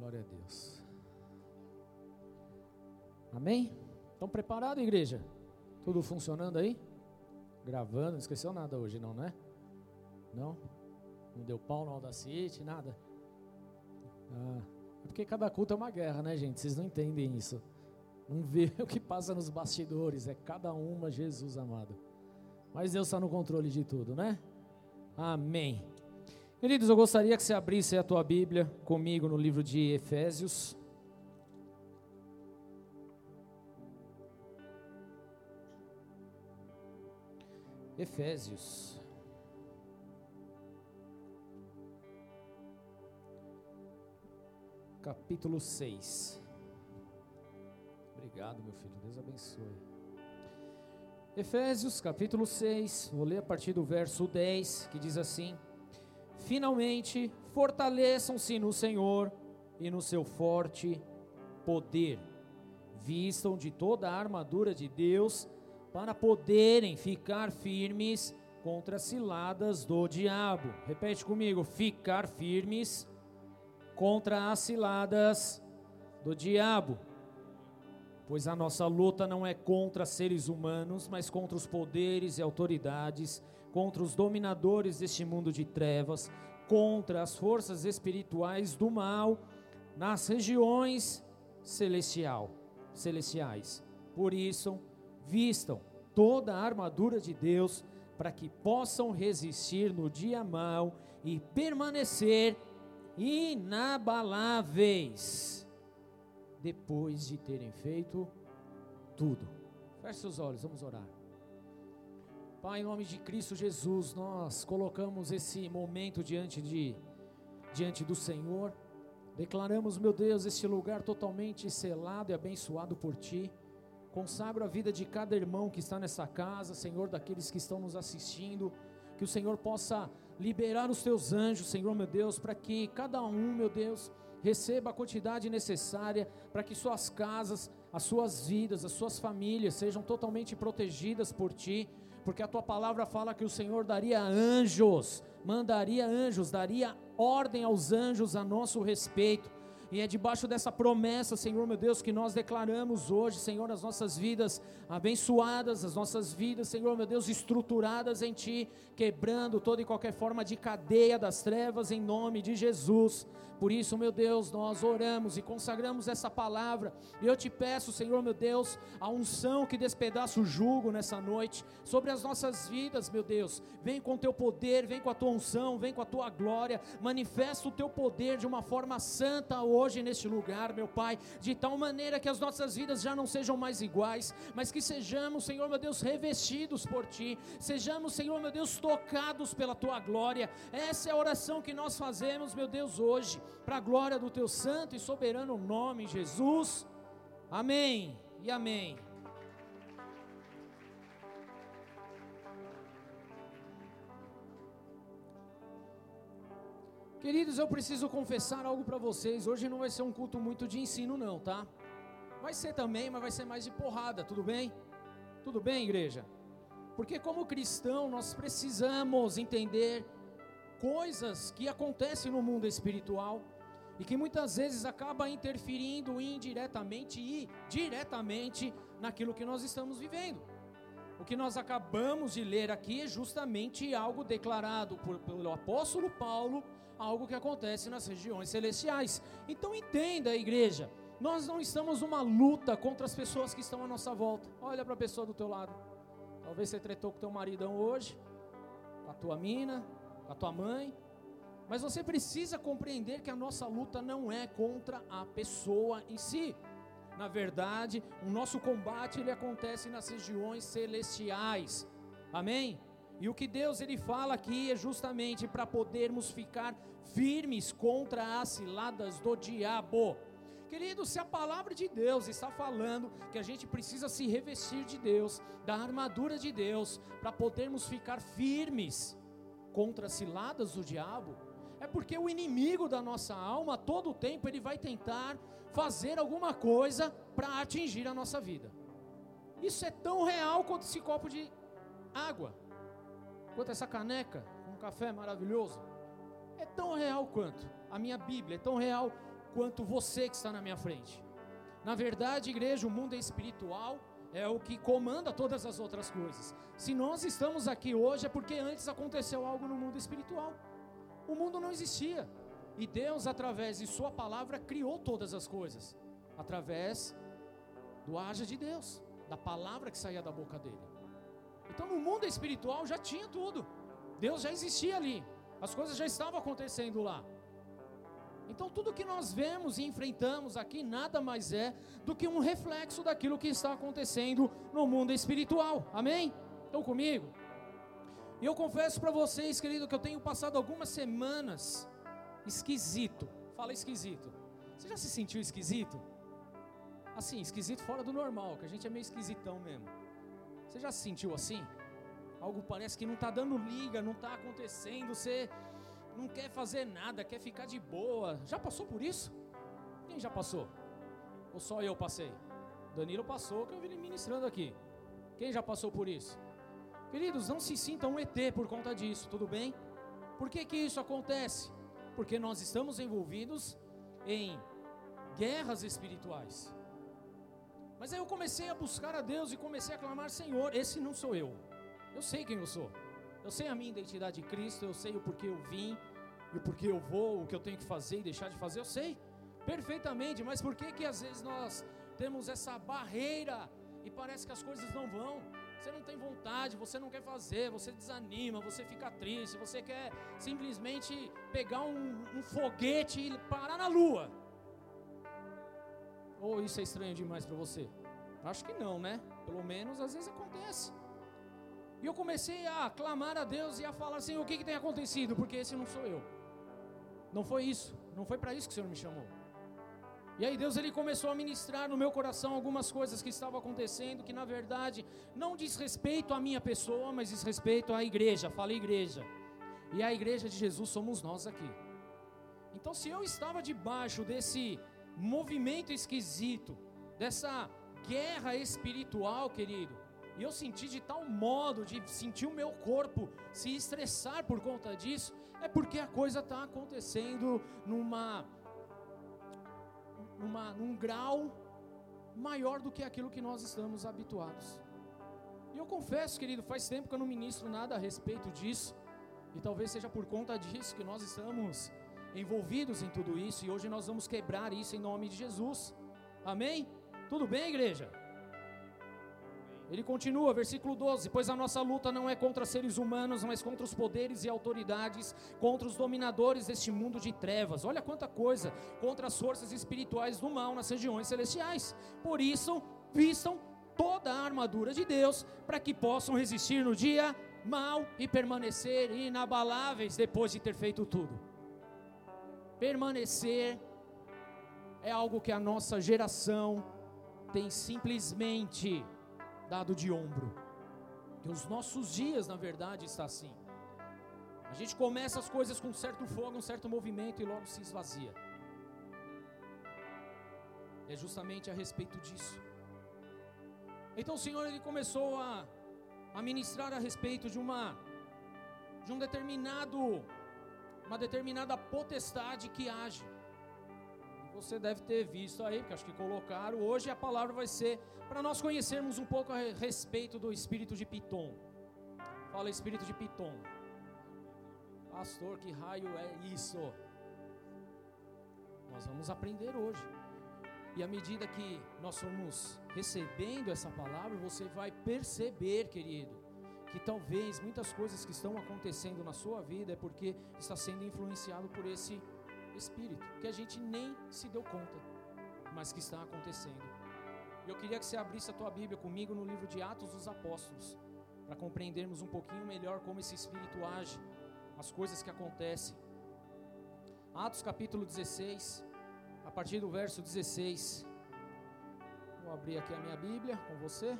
Glória a Deus. Amém? Estão preparados, igreja? Tudo funcionando aí? Gravando, não esqueceu nada hoje, não, né? Não? Não deu pau no Audacity, nada? Ah, é porque cada culto é uma guerra, né, gente? Vocês não entendem isso. Não vê o que passa nos bastidores, é cada uma, Jesus amado. Mas Deus está no controle de tudo, né? Amém. Queridos, eu gostaria que você abrisse a tua Bíblia comigo no livro de Efésios. Efésios. Capítulo 6. Obrigado, meu filho. Deus abençoe. Efésios, capítulo 6. Vou ler a partir do verso 10, que diz assim: Finalmente, fortaleçam-se no Senhor e no seu forte poder. Vistam de toda a armadura de Deus para poderem ficar firmes contra as ciladas do diabo. Repete comigo: ficar firmes contra as ciladas do diabo. Pois a nossa luta não é contra seres humanos, mas contra os poderes e autoridades, contra os dominadores deste mundo de trevas, contra as forças espirituais do mal nas regiões celestial, celestiais. Por isso, vistam toda a armadura de Deus para que possam resistir no dia mau e permanecer inabaláveis depois de terem feito tudo. Feche seus olhos, vamos orar. Pai, em nome de Cristo Jesus, nós colocamos esse momento diante de diante do Senhor. Declaramos, meu Deus, este lugar totalmente selado e abençoado por ti. Consagro a vida de cada irmão que está nessa casa, Senhor, daqueles que estão nos assistindo, que o Senhor possa liberar os teus anjos, Senhor, meu Deus, para que cada um, meu Deus, receba a quantidade necessária para que suas casas, as suas vidas, as suas famílias sejam totalmente protegidas por ti, porque a tua palavra fala que o Senhor daria anjos, mandaria anjos, daria ordem aos anjos a nosso respeito e é debaixo dessa promessa, Senhor meu Deus, que nós declaramos hoje, Senhor, as nossas vidas abençoadas, as nossas vidas, Senhor meu Deus, estruturadas em Ti, quebrando toda e qualquer forma de cadeia das trevas, em nome de Jesus. Por isso, meu Deus, nós oramos e consagramos essa palavra. E eu te peço, Senhor, meu Deus, a unção que despedaça o jugo nessa noite sobre as nossas vidas, meu Deus. Vem com o teu poder, vem com a tua unção, vem com a tua glória. Manifesta o teu poder de uma forma santa hoje neste lugar, meu Pai, de tal maneira que as nossas vidas já não sejam mais iguais, mas que sejamos, Senhor, meu Deus, revestidos por ti. Sejamos, Senhor, meu Deus, tocados pela tua glória. Essa é a oração que nós fazemos, meu Deus, hoje para a glória do teu santo e soberano nome, Jesus. Amém e amém. Queridos, eu preciso confessar algo para vocês. Hoje não vai ser um culto muito de ensino, não, tá? Vai ser também, mas vai ser mais de porrada, tudo bem? Tudo bem, igreja? Porque, como cristão, nós precisamos entender coisas que acontecem no mundo espiritual e que muitas vezes acaba interferindo indiretamente e diretamente naquilo que nós estamos vivendo. O que nós acabamos de ler aqui é justamente algo declarado por, pelo apóstolo Paulo, algo que acontece nas regiões celestiais. Então entenda, igreja, nós não estamos numa luta contra as pessoas que estão à nossa volta. Olha para a pessoa do teu lado. Talvez você tretou com teu maridão hoje, com a tua mina, com a tua mãe, mas você precisa compreender que a nossa luta não é contra a pessoa em si. Na verdade, o nosso combate ele acontece nas regiões celestiais. Amém? E o que Deus ele fala aqui é justamente para podermos ficar firmes contra as ciladas do diabo. Querido, se a palavra de Deus está falando que a gente precisa se revestir de Deus, da armadura de Deus, para podermos ficar firmes contra as ciladas do diabo, é porque o inimigo da nossa alma, todo o tempo, ele vai tentar fazer alguma coisa para atingir a nossa vida. Isso é tão real quanto esse copo de água, quanto essa caneca, um café maravilhoso. É tão real quanto a minha Bíblia, é tão real quanto você que está na minha frente. Na verdade, igreja, o mundo é espiritual é o que comanda todas as outras coisas. Se nós estamos aqui hoje é porque antes aconteceu algo no mundo espiritual. O mundo não existia. E Deus, através de Sua palavra, criou todas as coisas. Através do haja de Deus, da palavra que saía da boca dele. Então, no mundo espiritual já tinha tudo. Deus já existia ali. As coisas já estavam acontecendo lá. Então, tudo que nós vemos e enfrentamos aqui nada mais é do que um reflexo daquilo que está acontecendo no mundo espiritual. Amém? Estão comigo? E eu confesso para vocês, querido, que eu tenho passado algumas semanas esquisito. Fala esquisito. Você já se sentiu esquisito? Assim, esquisito fora do normal, que a gente é meio esquisitão mesmo. Você já se sentiu assim? Algo parece que não está dando liga, não está acontecendo, você não quer fazer nada, quer ficar de boa. Já passou por isso? Quem já passou? Ou só eu passei? Danilo passou, que eu vi ele ministrando aqui. Quem já passou por isso? Queridos, não se sintam um ET por conta disso, tudo bem? Por que que isso acontece? Porque nós estamos envolvidos em guerras espirituais. Mas aí eu comecei a buscar a Deus e comecei a clamar: Senhor, esse não sou eu. Eu sei quem eu sou. Eu sei a minha identidade de Cristo, eu sei o porquê eu vim, e o porquê eu vou, o que eu tenho que fazer e deixar de fazer, eu sei perfeitamente, mas por que que às vezes nós temos essa barreira e parece que as coisas não vão? Você não tem vontade, você não quer fazer, você desanima, você fica triste, você quer simplesmente pegar um, um foguete e parar na lua. Ou isso é estranho demais para você? Acho que não, né? Pelo menos às vezes acontece. E eu comecei a clamar a Deus e a falar assim: o que, que tem acontecido? Porque esse não sou eu. Não foi isso. Não foi para isso que o Senhor me chamou. E aí Deus ele começou a ministrar no meu coração algumas coisas que estavam acontecendo que na verdade não diz respeito à minha pessoa, mas diz respeito à igreja. Fala igreja. E a igreja de Jesus somos nós aqui. Então se eu estava debaixo desse movimento esquisito, dessa guerra espiritual, querido, e eu senti de tal modo, de sentir o meu corpo se estressar por conta disso, é porque a coisa está acontecendo numa, numa, num grau maior do que aquilo que nós estamos habituados. E eu confesso, querido, faz tempo que eu não ministro nada a respeito disso, e talvez seja por conta disso que nós estamos envolvidos em tudo isso, e hoje nós vamos quebrar isso em nome de Jesus. Amém? Tudo bem, igreja? Ele continua, versículo 12: Pois a nossa luta não é contra seres humanos, mas contra os poderes e autoridades, contra os dominadores deste mundo de trevas. Olha quanta coisa, contra as forças espirituais do mal nas regiões celestiais. Por isso, vistam toda a armadura de Deus, para que possam resistir no dia mal e permanecer inabaláveis depois de ter feito tudo. Permanecer é algo que a nossa geração tem simplesmente dado de ombro. Que os nossos dias, na verdade, está assim. A gente começa as coisas com um certo fogo, um certo movimento e logo se esvazia. É justamente a respeito disso. Então o Senhor ele começou a, a ministrar a respeito de uma de um determinado uma determinada potestade que age. Você deve ter visto aí, porque acho que colocaram. Hoje a palavra vai ser para nós conhecermos um pouco a respeito do espírito de Piton. Fala espírito de Piton. Pastor, que raio é isso? Nós vamos aprender hoje. E à medida que nós vamos recebendo essa palavra, você vai perceber, querido, que talvez muitas coisas que estão acontecendo na sua vida é porque está sendo influenciado por esse espírito, que a gente nem se deu conta, mas que está acontecendo. Eu queria que você abrisse a tua Bíblia comigo no livro de Atos dos Apóstolos, para compreendermos um pouquinho melhor como esse Espírito age, as coisas que acontecem. Atos capítulo 16, a partir do verso 16. Vou abrir aqui a minha Bíblia com você.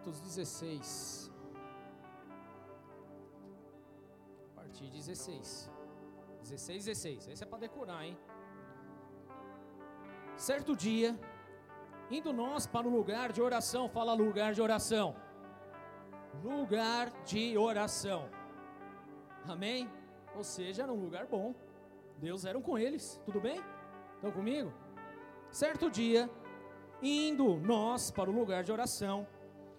Atos 16. A partir de 16. 16, 16. Esse é para decorar, hein? Certo dia, indo nós para o lugar de oração, fala lugar de oração. Lugar de oração. Amém? Ou seja, era um lugar bom. Deus era com eles, tudo bem? Estão comigo? Certo dia, indo nós para o lugar de oração,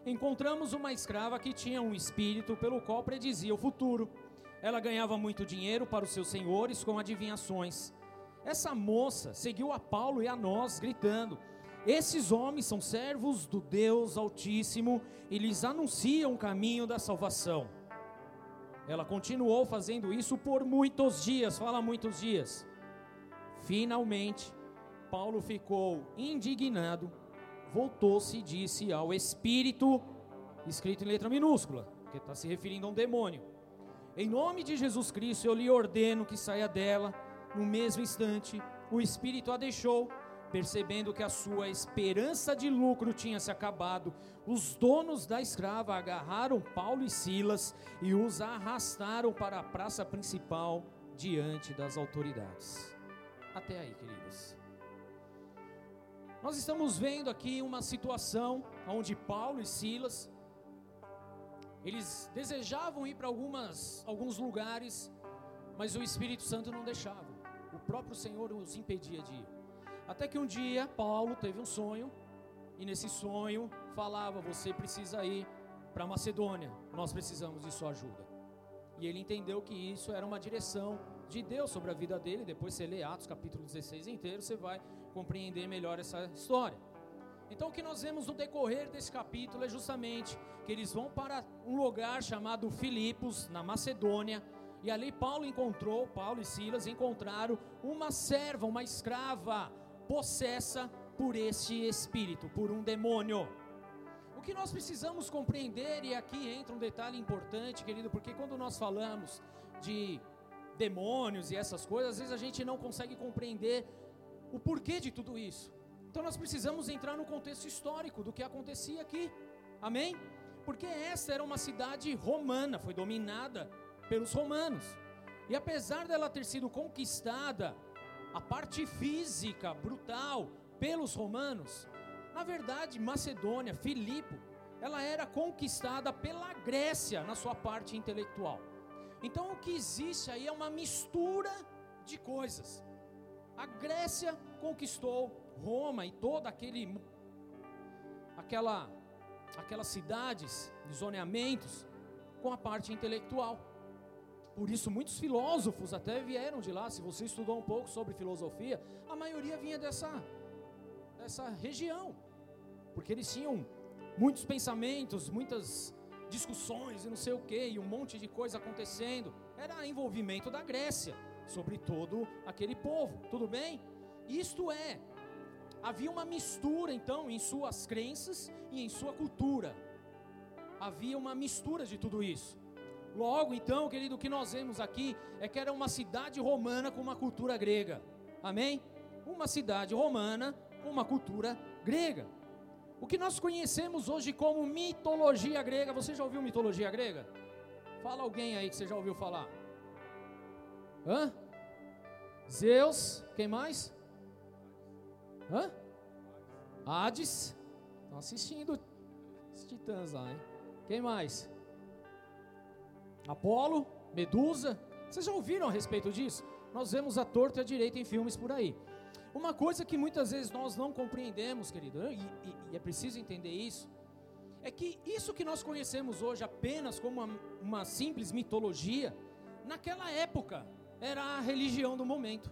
encontramos uma escrava que tinha um espírito pelo qual predizia o futuro. Ela ganhava muito dinheiro para os seus senhores com adivinhações. Essa moça seguiu a Paulo e a nós, gritando: Esses homens são servos do Deus Altíssimo e lhes anunciam o caminho da salvação. Ela continuou fazendo isso por muitos dias, fala muitos dias. Finalmente, Paulo ficou indignado, voltou-se e disse ao espírito, escrito em letra minúscula, que está se referindo a um demônio: Em nome de Jesus Cristo, eu lhe ordeno que saia dela. No mesmo instante, o espírito a deixou, percebendo que a sua esperança de lucro tinha se acabado. Os donos da escrava agarraram Paulo e Silas e os arrastaram para a praça principal diante das autoridades. Até aí, queridos. Nós estamos vendo aqui uma situação onde Paulo e Silas eles desejavam ir para algumas alguns lugares, mas o Espírito Santo não deixava. O próprio Senhor os impedia de ir. Até que um dia Paulo teve um sonho e nesse sonho falava: "Você precisa ir para Macedônia. Nós precisamos de sua ajuda." E ele entendeu que isso era uma direção de Deus sobre a vida dele. Depois você lê Atos capítulo 16 inteiro, você vai compreender melhor essa história. Então o que nós vemos no decorrer desse capítulo é justamente que eles vão para um lugar chamado Filipos, na Macedônia, e ali Paulo encontrou, Paulo e Silas encontraram uma serva, uma escrava possessa por esse espírito, por um demônio. O que nós precisamos compreender, e aqui entra um detalhe importante, querido, porque quando nós falamos de demônios e essas coisas, às vezes a gente não consegue compreender o porquê de tudo isso. Então nós precisamos entrar no contexto histórico do que acontecia aqui. Amém? Porque essa era uma cidade romana, foi dominada pelos romanos. E apesar dela ter sido conquistada, a parte física brutal pelos romanos, na verdade, Macedônia, Filipe, ela era conquistada pela Grécia na sua parte intelectual. Então o que existe aí é uma mistura de coisas. A Grécia conquistou Roma e toda aquele aquela aquelas cidades de zoneamentos com a parte intelectual. Por isso muitos filósofos até vieram de lá. Se você estudou um pouco sobre filosofia, a maioria vinha dessa dessa região. Porque eles tinham muitos pensamentos, muitas discussões e não sei o que, e um monte de coisa acontecendo. Era envolvimento da Grécia sobre todo aquele povo, tudo bem? Isto é, havia uma mistura então em suas crenças e em sua cultura. Havia uma mistura de tudo isso. Logo, então, querido, o que nós vemos aqui é que era uma cidade romana com uma cultura grega. Amém? Uma cidade romana com uma cultura grega. O que nós conhecemos hoje como mitologia grega, você já ouviu mitologia grega? Fala alguém aí que você já ouviu falar. Hã? Zeus, quem mais? Hã? Hades. Estão assistindo os titãs lá, hein? Quem mais? Apolo, Medusa. Vocês já ouviram a respeito disso? Nós vemos a torta e a direita em filmes por aí. Uma coisa que muitas vezes nós não compreendemos, querido, e, e, e é preciso entender isso, é que isso que nós conhecemos hoje apenas como uma, uma simples mitologia, naquela época era a religião do momento,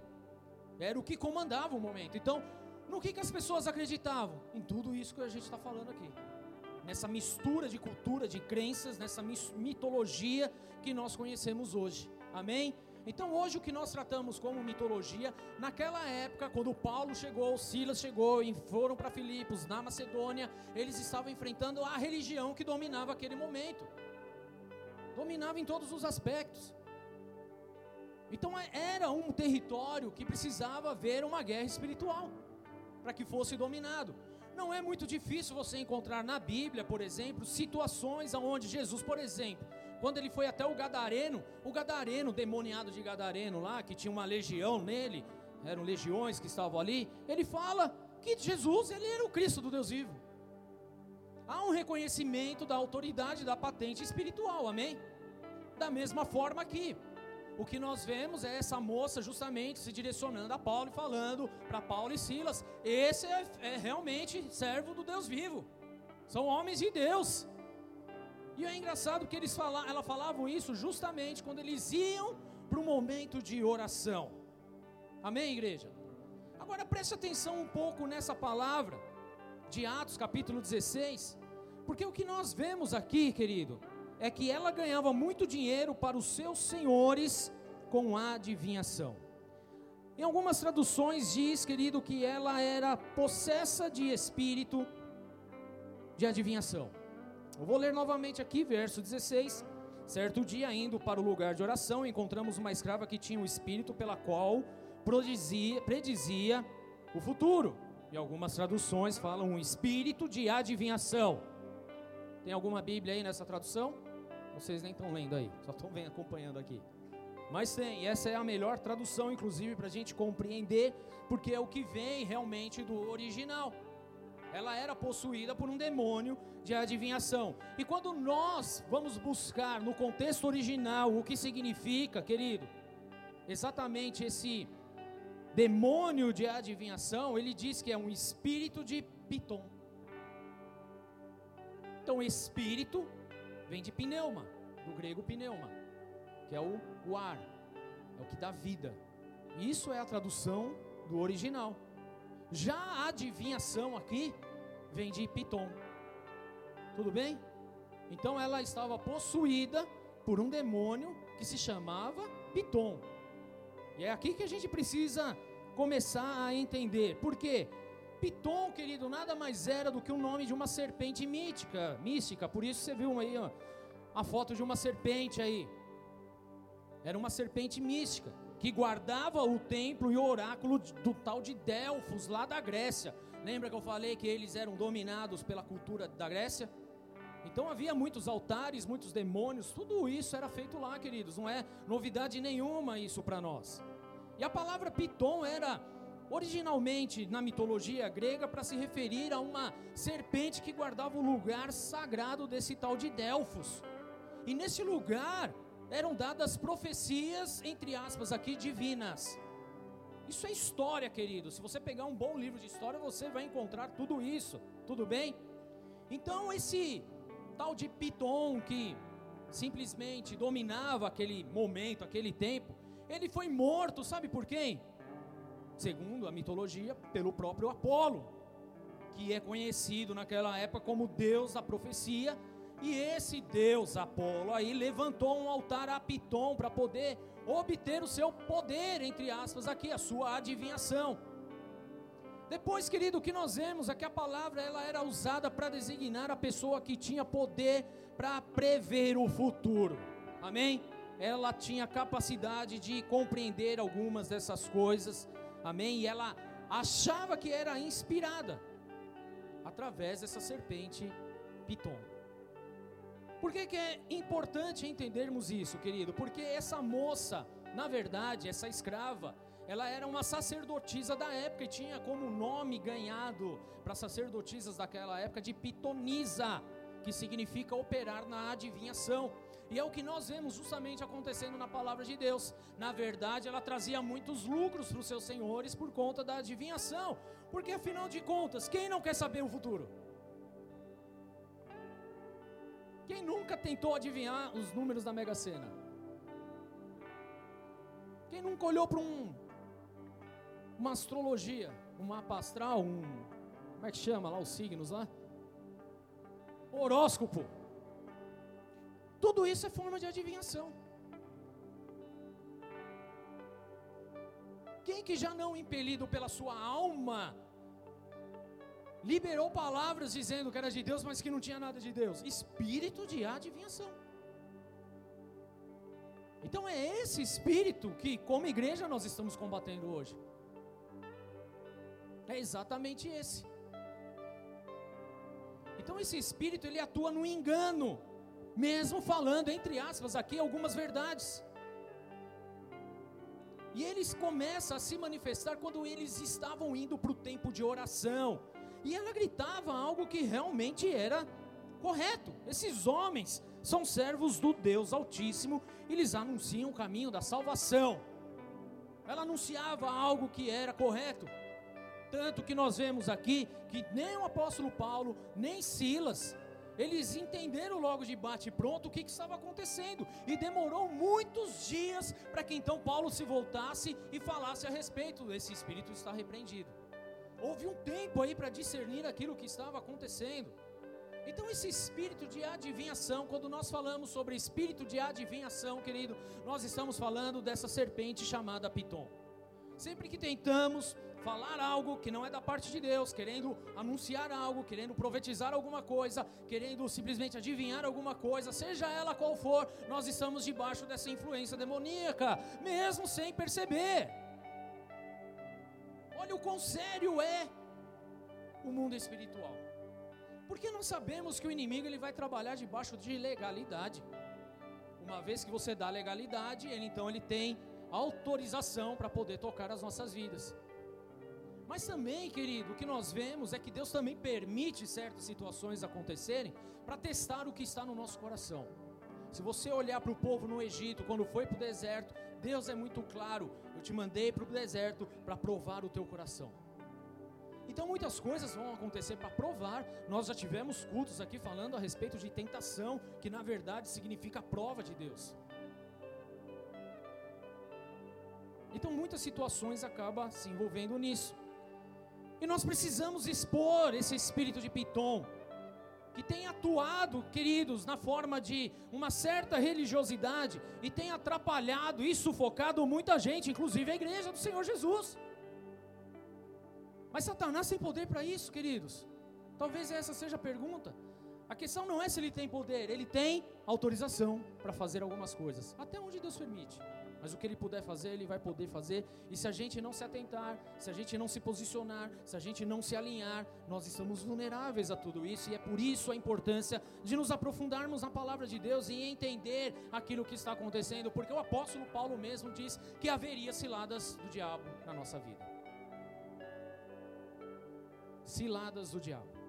era o que comandava o momento. Então, no que, que as pessoas acreditavam? Em tudo isso que a gente está falando aqui, nessa mistura de cultura, de crenças, nessa mitologia que nós conhecemos hoje. Amém? Então, hoje o que nós tratamos como mitologia, naquela época, quando Paulo chegou, Silas chegou e foram para Filipos, na Macedônia, eles estavam enfrentando a religião que dominava aquele momento. Dominava em todos os aspectos. Então é, era um território que precisava haver uma guerra espiritual para que fosse dominado. Não é muito difícil você encontrar na Bíblia, por exemplo, situações onde Jesus, por exemplo, quando ele foi até o Gadareno, o Gadareno, demoniado de Gadareno lá, que tinha uma legião nele, eram legiões que estavam ali, ele fala que Jesus, ele era o Cristo do Deus vivo. Há um reconhecimento da autoridade da patente espiritual, amém? Da mesma forma aqui. O que nós vemos é essa moça justamente se direcionando a Paulo e falando para Paulo e Silas: esse é, é, realmente servo do Deus vivo, são homens de Deus. E é engraçado que eles fala, ela falavam isso justamente quando eles iam para um momento de oração. Amém, igreja? Agora preste atenção um pouco nessa palavra de Atos capítulo 16, porque o que nós vemos aqui, querido, é que ela ganhava muito dinheiro para os seus senhores com a adivinhação. Em algumas traduções diz, querido, que ela era possessa de espírito de adivinhação. Eu vou ler novamente aqui, verso 16. Certo dia, indo para o lugar de oração, encontramos uma escrava que tinha um espírito pela qual predizia, predizia o futuro. E algumas traduções falam um espírito de adivinhação. Tem alguma Bíblia aí nessa tradução? Vocês nem estão lendo aí, só estão acompanhando aqui. Mas tem, essa é a melhor tradução, inclusive, para a gente compreender, porque é o que vem realmente do original. Ela era possuída por um demônio de adivinhação. E quando nós vamos buscar no contexto original o que significa, querido, exatamente esse demônio de adivinhação, ele diz que é um espírito de Piton. Então, espírito vem de pneuma, do grego pneuma, que é o, o ar, é o que dá vida. Isso é a tradução do original. Já a adivinhação aqui vem de Piton. Tudo bem? Então ela estava possuída por um demônio que se chamava Piton. E é aqui que a gente precisa começar a entender. Por quê? Piton, querido, nada mais era do que o nome de uma serpente mítica, mística. Por isso você viu aí ó, a foto de uma serpente aí. Era uma serpente mística que guardava o templo e o oráculo do tal de Delfos lá da Grécia. Lembra que eu falei que eles eram dominados pela cultura da Grécia? Então havia muitos altares, muitos demônios, tudo isso era feito lá, queridos. Não é novidade nenhuma isso para nós. E a palavra Piton era originalmente na mitologia grega para se referir a uma serpente que guardava o lugar sagrado desse tal de Delfos. E nesse lugar eram dadas profecias, entre aspas, aqui divinas. Isso é história, querido. Se você pegar um bom livro de história, você vai encontrar tudo isso. Tudo bem? Então, esse tal de Piton que simplesmente dominava aquele momento, aquele tempo, ele foi morto, sabe por quem? Segundo a mitologia, pelo próprio Apolo, que é conhecido naquela época como Deus da profecia. E esse Deus Apolo aí levantou um altar a Piton para poder obter o seu poder, entre aspas, aqui, a sua adivinhação. Depois, querido, o que nós vemos é que a palavra ela era usada para designar a pessoa que tinha poder para prever o futuro. Amém? Ela tinha capacidade de compreender algumas dessas coisas Amém? E ela achava que era inspirada através dessa serpente Piton. Por que, que é importante entendermos isso, querido? Porque essa moça, na verdade, essa escrava, ela era uma sacerdotisa da época e tinha como nome ganhado para sacerdotisas daquela época de pitonisa, que significa operar na adivinhação. E é o que nós vemos justamente acontecendo na palavra de Deus. Na verdade, ela trazia muitos lucros para os seus senhores por conta da adivinhação. Porque afinal de contas, quem não quer saber o futuro? Quem nunca tentou adivinhar os números da Mega Sena? Quem nunca olhou para um uma astrologia, um mapa astral, um como é que chama lá os signos lá? Horóscopo. Tudo isso é forma de adivinhação. Quem que já não impelido pela sua alma liberou palavras dizendo que era de Deus, mas que não tinha nada de Deus? Espírito de adivinhação. Então é esse espírito que, como igreja, nós estamos combatendo hoje. É exatamente esse. Então esse espírito ele atua no engano mesmo falando, entre aspas, aqui algumas verdades. E eles começam a se manifestar quando eles estavam indo para o tempo de oração. E ela gritava algo que realmente era correto. Esses homens são servos do Deus Altíssimo e lhes anunciam o caminho da salvação. Ela anunciava algo que era correto. Tanto que nós vemos aqui que nem o apóstolo Paulo, nem Silas, eles entenderam logo de bate pronto o que, que estava acontecendo. E demorou muitos dias para que então Paulo se voltasse e falasse a respeito desse espírito está repreendido. Houve um tempo aí para discernir aquilo que estava acontecendo. Então, esse espírito de adivinhação, quando nós falamos sobre espírito de adivinhação, querido, nós estamos falando dessa serpente chamada Piton. Sempre que tentamos falar algo que não é da parte de Deus, querendo anunciar algo, querendo profetizar alguma coisa, querendo simplesmente adivinhar alguma coisa, seja ela qual for, nós estamos debaixo dessa influência demoníaca, mesmo sem perceber. Olha o quão sério é o mundo espiritual. Porque nós sabemos que o inimigo ele vai trabalhar debaixo de legalidade. Uma vez que você dá legalidade, ele então ele tem autorização para poder tocar as nossas vidas. Mas também, querido, o que nós vemos é que Deus também permite certas situações acontecerem para testar o que está no nosso coração. Se você olhar para o povo no Egito, quando foi para o deserto, Deus é muito claro: eu te mandei para o deserto para provar o teu coração. Então muitas coisas vão acontecer para provar. Nós já tivemos cultos aqui falando a respeito de tentação, que na verdade significa prova de Deus. Então muitas situações acabam se envolvendo nisso. E nós precisamos expor esse espírito de Piton, que tem atuado, queridos, na forma de uma certa religiosidade e tem atrapalhado e sufocado muita gente, inclusive a igreja do Senhor Jesus. Mas Satanás tem poder para isso, queridos? Talvez essa seja a pergunta. A questão não é se ele tem poder, ele tem autorização para fazer algumas coisas, até onde Deus permite. Mas o que ele puder fazer, ele vai poder fazer. E se a gente não se atentar, se a gente não se posicionar, se a gente não se alinhar, nós estamos vulneráveis a tudo isso. E é por isso a importância de nos aprofundarmos na palavra de Deus e entender aquilo que está acontecendo. Porque o apóstolo Paulo mesmo diz que haveria ciladas do diabo na nossa vida. Ciladas do diabo.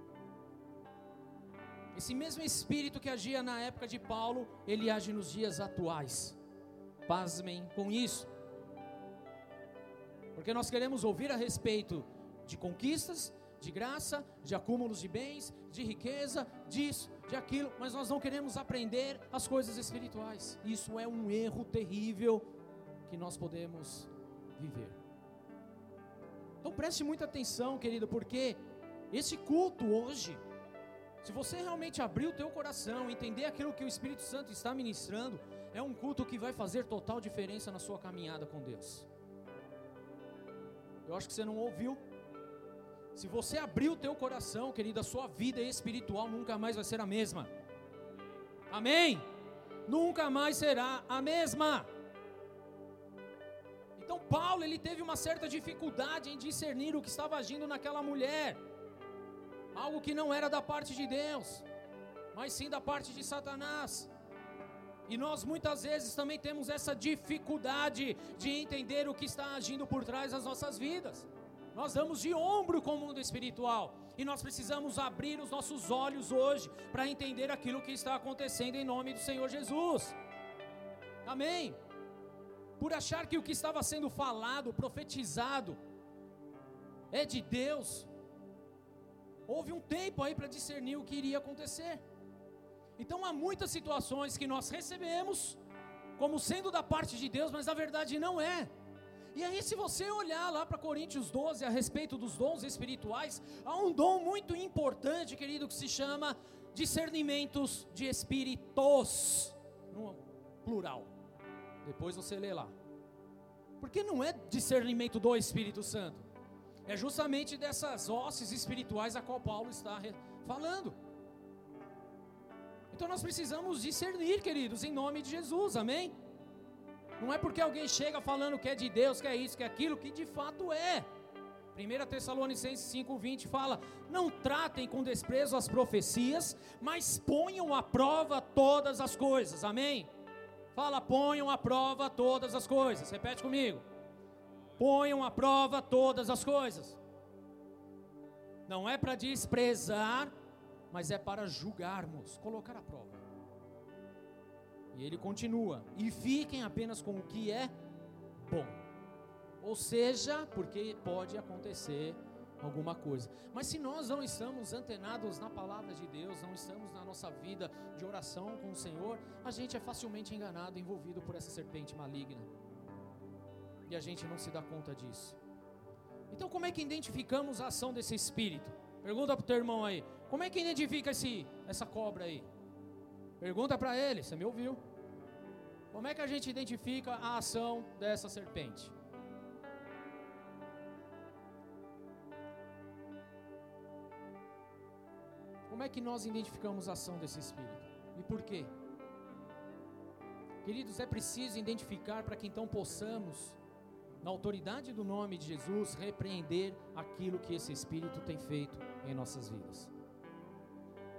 Esse mesmo espírito que agia na época de Paulo, ele age nos dias atuais. Pasmem com isso. Porque nós queremos ouvir a respeito de conquistas, de graça, de acúmulos de bens, de riqueza, disso, de aquilo, mas nós não queremos aprender as coisas espirituais. Isso é um erro terrível que nós podemos viver. Então preste muita atenção, querido, porque esse culto hoje, se você realmente abrir o teu coração, entender aquilo que o Espírito Santo está ministrando, é um culto que vai fazer total diferença na sua caminhada com Deus. Eu acho que você não ouviu. Se você abrir o teu coração, querido, a sua vida espiritual nunca mais vai ser a mesma. Amém? Nunca mais será a mesma. Então Paulo, ele teve uma certa dificuldade em discernir o que estava agindo naquela mulher. Algo que não era da parte de Deus, mas sim da parte de Satanás. E nós muitas vezes também temos essa dificuldade de entender o que está agindo por trás das nossas vidas. Nós damos de ombro com o mundo espiritual e nós precisamos abrir os nossos olhos hoje para entender aquilo que está acontecendo em nome do Senhor Jesus. Amém. Por achar que o que estava sendo falado, profetizado, é de Deus, houve um tempo aí para discernir o que iria acontecer. Então há muitas situações que nós recebemos como sendo da parte de Deus, mas na verdade não é. E aí, se você olhar lá para Coríntios 12 a respeito dos dons espirituais, há um dom muito importante, querido, que se chama discernimentos de espíritos, no plural. Depois você lê lá. Porque não é discernimento do Espírito Santo, é justamente dessas hostes espirituais a qual Paulo está falando. Então nós precisamos discernir, queridos, em nome de Jesus, amém? Não é porque alguém chega falando que é de Deus, que é isso, que é aquilo, que de fato é. 1 Tessalonicenses 5,20 fala: Não tratem com desprezo as profecias, mas ponham à prova todas as coisas, amém? Fala, ponham à prova todas as coisas, repete comigo. Ponham à prova todas as coisas. Não é para desprezar mas é para julgarmos, colocar à prova. E ele continua: e fiquem apenas com o que é bom. Ou seja, porque pode acontecer alguma coisa. Mas se nós não estamos antenados na palavra de Deus, não estamos na nossa vida de oração com o Senhor, a gente é facilmente enganado, envolvido por essa serpente maligna. E a gente não se dá conta disso. Então, como é que identificamos a ação desse espírito? Pergunta para o teu irmão aí. Como é que identifica esse, essa cobra aí? Pergunta para ele, você me ouviu? Como é que a gente identifica a ação dessa serpente? Como é que nós identificamos a ação desse espírito? E por quê? Queridos, é preciso identificar para que então possamos, na autoridade do nome de Jesus, repreender aquilo que esse espírito tem feito em nossas vidas.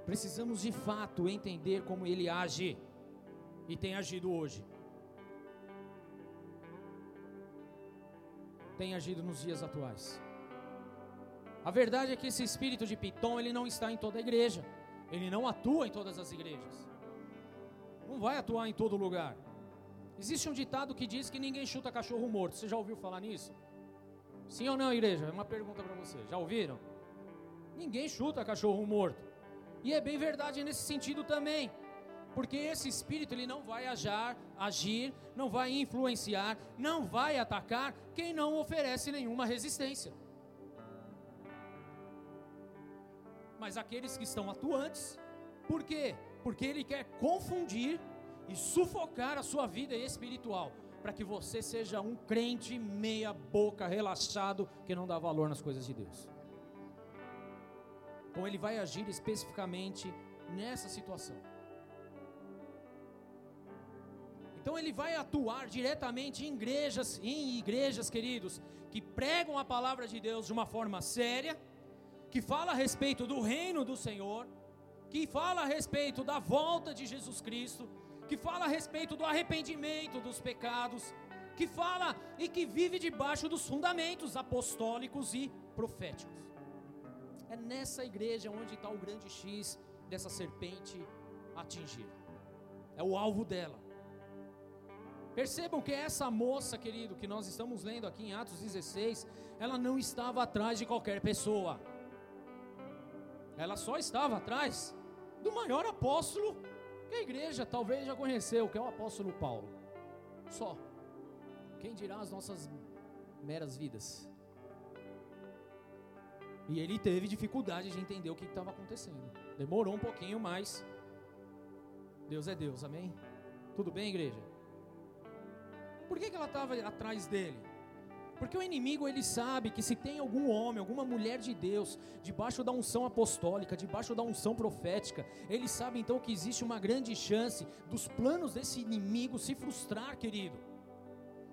Precisamos de fato entender como ele age e tem agido hoje. Tem agido nos dias atuais. A verdade é que esse espírito de Piton, ele não está em toda a igreja. Ele não atua em todas as igrejas. Não vai atuar em todo lugar. Existe um ditado que diz que ninguém chuta cachorro morto. Você já ouviu falar nisso? Sim ou não, igreja? É uma pergunta para você. Já ouviram? Ninguém chuta cachorro morto. E é bem verdade nesse sentido também. Porque esse espírito ele não vai agir, agir, não vai influenciar, não vai atacar quem não oferece nenhuma resistência. Mas aqueles que estão atuantes, por quê? Porque ele quer confundir e sufocar a sua vida espiritual, para que você seja um crente meia boca, relaxado, que não dá valor nas coisas de Deus. Então ele vai agir especificamente nessa situação. Então ele vai atuar diretamente em igrejas, em igrejas, queridos, que pregam a palavra de Deus de uma forma séria, que fala a respeito do reino do Senhor, que fala a respeito da volta de Jesus Cristo, que fala a respeito do arrependimento dos pecados, que fala e que vive debaixo dos fundamentos apostólicos e proféticos. É nessa igreja onde está o grande X dessa serpente atingir. É o alvo dela. Percebam que essa moça, querido, que nós estamos lendo aqui em Atos 16, ela não estava atrás de qualquer pessoa. Ela só estava atrás do maior apóstolo que a igreja talvez já conheceu, que é o apóstolo Paulo. Só. Quem dirá as nossas meras vidas? E ele teve dificuldade de entender o que estava acontecendo. Demorou um pouquinho, mas Deus é Deus, amém? Tudo bem, igreja? Por que, que ela estava atrás dele? Porque o inimigo ele sabe que se tem algum homem, alguma mulher de Deus, debaixo da unção apostólica, debaixo da unção profética, ele sabe então que existe uma grande chance dos planos desse inimigo se frustrar, querido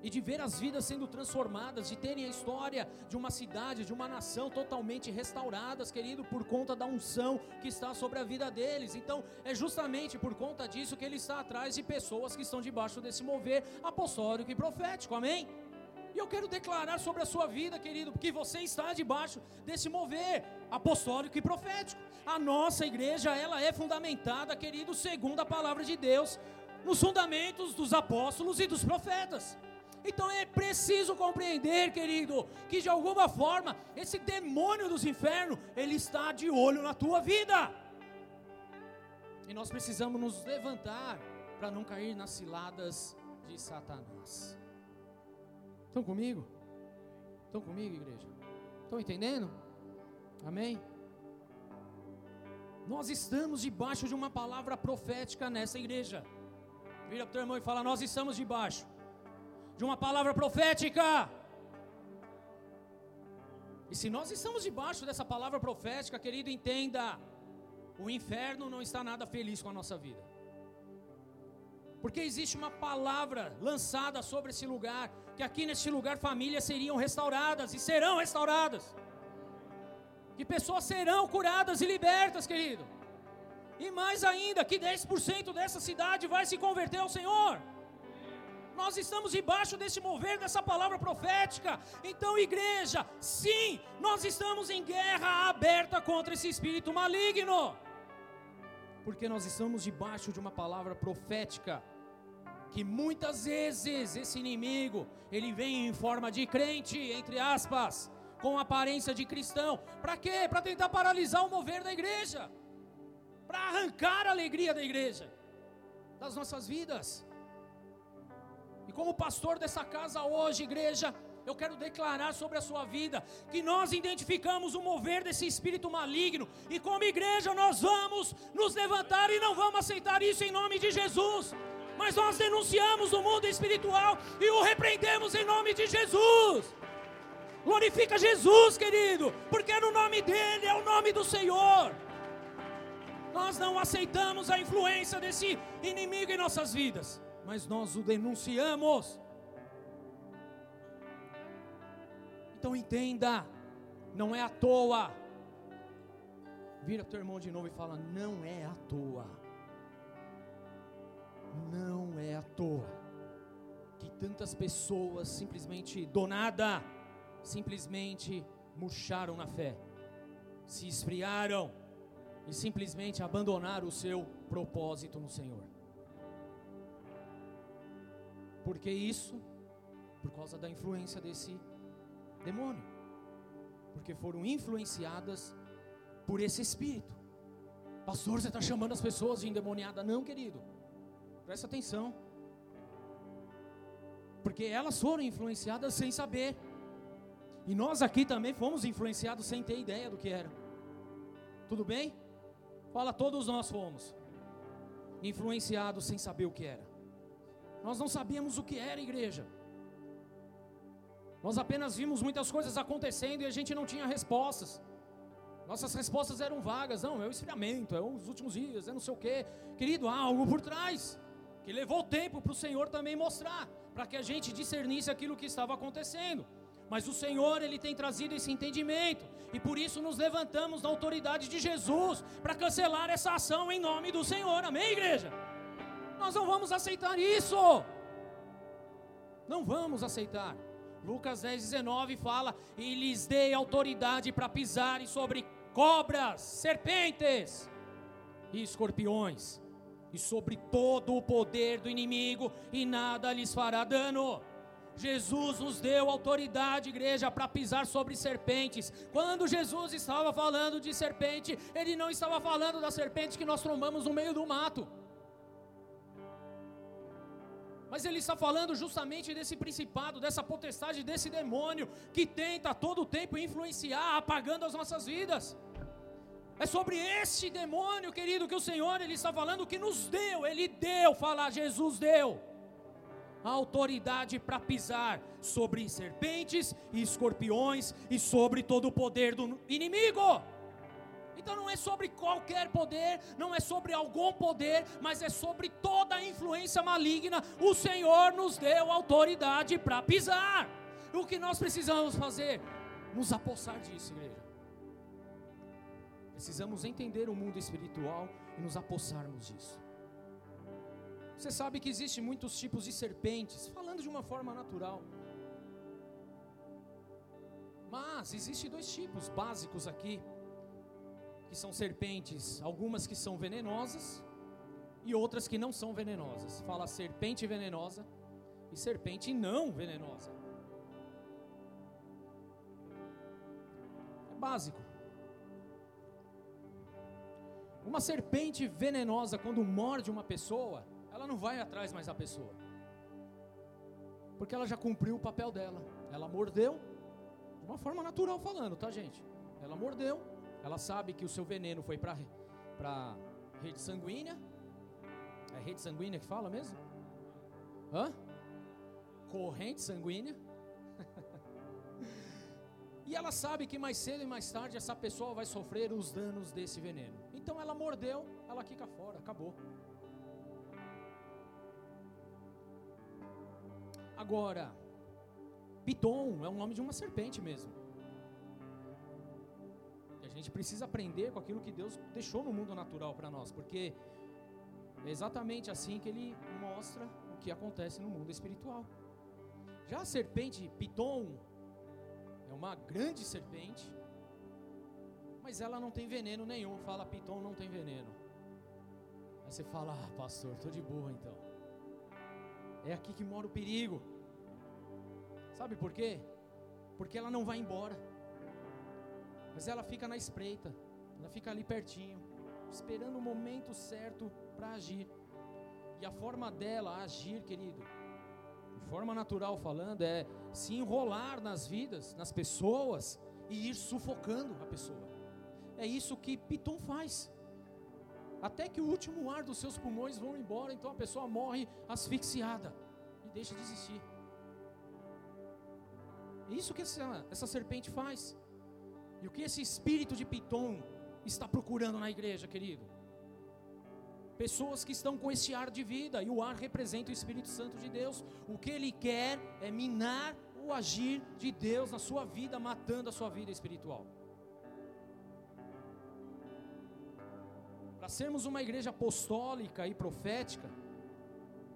e de ver as vidas sendo transformadas, de terem a história de uma cidade, de uma nação totalmente restauradas, querido, por conta da unção que está sobre a vida deles. Então, é justamente por conta disso que ele está atrás de pessoas que estão debaixo desse mover apostólico e profético. Amém? E eu quero declarar sobre a sua vida, querido, que você está debaixo desse mover apostólico e profético. A nossa igreja, ela é fundamentada, querido, segundo a palavra de Deus, nos fundamentos dos apóstolos e dos profetas. Então é preciso compreender, querido, que de alguma forma esse demônio dos infernos, ele está de olho na tua vida. E nós precisamos nos levantar para não cair nas ciladas de Satanás. Estão comigo? Estão comigo, igreja? Estão entendendo? Amém? Nós estamos debaixo de uma palavra profética nessa igreja. Vira para o teu irmão e fala: Nós estamos debaixo de uma palavra profética. E se nós estamos debaixo dessa palavra profética, querido, entenda: o inferno não está nada feliz com a nossa vida. Porque existe uma palavra lançada sobre esse lugar, que aqui neste lugar famílias seriam restauradas e serão restauradas. Que pessoas serão curadas e libertas, querido. E mais ainda, que 10% dessa cidade vai se converter ao Senhor nós estamos debaixo desse mover dessa palavra profética. Então, igreja, sim, nós estamos em guerra aberta contra esse espírito maligno. Porque nós estamos debaixo de uma palavra profética que muitas vezes esse inimigo, ele vem em forma de crente, entre aspas, com aparência de cristão. Para quê? Para tentar paralisar o mover da igreja. Para arrancar a alegria da igreja, das nossas vidas. E como pastor dessa casa hoje, igreja, eu quero declarar sobre a sua vida que nós identificamos o mover desse espírito maligno e como igreja nós vamos nos levantar e não vamos aceitar isso em nome de Jesus. Mas nós denunciamos o mundo espiritual e o repreendemos em nome de Jesus. Glorifica Jesus, querido, porque no nome dele é o nome do Senhor. Nós não aceitamos a influência desse inimigo em nossas vidas, mas nós o denunciamos. Então entenda, não é à toa. Vira teu irmão de novo e fala: não é à toa. Não é à toa que tantas pessoas simplesmente do nada, simplesmente murcharam na fé, se esfriaram e simplesmente abandonaram o seu propósito no Senhor. Por que isso? Por causa da influência desse demônio, porque foram influenciadas por esse espírito. Pastor, você está chamando as pessoas de endemoniada? Não, querido, presta atenção, porque elas foram influenciadas sem saber, e nós aqui também fomos influenciados sem ter ideia do que era. Tudo bem? Fala, todos nós fomos influenciados sem saber o que era. Nós não sabíamos o que era igreja. Nós apenas vimos muitas coisas acontecendo e a gente não tinha respostas. Nossas respostas eram vagas, não, é o esfriamento, é os últimos dias, é não sei o quê. Querido, há algo por trás, que levou tempo para o Senhor também mostrar, para que a gente discernisse aquilo que estava acontecendo. Mas o Senhor, Ele tem trazido esse entendimento, e por isso nos levantamos na autoridade de Jesus, para cancelar essa ação em nome do Senhor, amém, igreja? Nós não vamos aceitar isso, não vamos aceitar. Lucas 10, 19 fala: E lhes dei autoridade para pisarem sobre cobras, serpentes e escorpiões, e sobre todo o poder do inimigo, e nada lhes fará dano. Jesus nos deu autoridade, igreja, para pisar sobre serpentes. Quando Jesus estava falando de serpente, ele não estava falando da serpente que nós trombamos no meio do mato. Mas ele está falando justamente desse principado, dessa potestade, desse demônio que tenta todo tempo influenciar, apagando as nossas vidas. É sobre este demônio, querido, que o Senhor ele está falando que nos deu, ele deu, fala Jesus deu a autoridade para pisar sobre serpentes e escorpiões e sobre todo o poder do inimigo. Então não é sobre qualquer poder, não é sobre algum poder, mas é sobre toda a influência maligna. O Senhor nos deu autoridade para pisar. O que nós precisamos fazer? Nos apossar disso, igreja. Precisamos entender o mundo espiritual e nos apossarmos disso. Você sabe que existem muitos tipos de serpentes, falando de uma forma natural. Mas existem dois tipos básicos aqui que são serpentes, algumas que são venenosas e outras que não são venenosas. Fala serpente venenosa e serpente não venenosa. É básico. Uma serpente venenosa, quando morde uma pessoa, ela não vai atrás mais da pessoa, porque ela já cumpriu o papel dela. Ela mordeu, de uma forma natural falando, tá, gente? Ela mordeu, ela sabe que o seu veneno foi para a rede sanguínea. É rede sanguínea que fala mesmo? Hã? Corrente sanguínea. e ela sabe que mais cedo e mais tarde essa pessoa vai sofrer os danos desse veneno. Então ela mordeu, ela quica fora, acabou. Agora, Piton é o nome de uma serpente mesmo gente precisa aprender com aquilo que Deus deixou no mundo natural para nós, porque é exatamente assim que ele mostra o que acontece no mundo espiritual. Já a serpente Piton é uma grande serpente, mas ela não tem veneno nenhum. Fala, Piton não tem veneno. Aí você fala, ah, pastor, estou de boa então. É aqui que mora o perigo. Sabe por quê? Porque ela não vai embora. Mas ela fica na espreita. Ela fica ali pertinho, esperando o momento certo para agir. E a forma dela agir, querido, de forma natural falando, é se enrolar nas vidas, nas pessoas e ir sufocando a pessoa. É isso que Piton faz. Até que o último ar dos seus pulmões vão embora, então a pessoa morre asfixiada e deixa de existir. É isso que essa, essa serpente faz. E o que esse espírito de Piton está procurando na igreja, querido? Pessoas que estão com esse ar de vida, e o ar representa o Espírito Santo de Deus. O que ele quer é minar o agir de Deus na sua vida, matando a sua vida espiritual. Para sermos uma igreja apostólica e profética,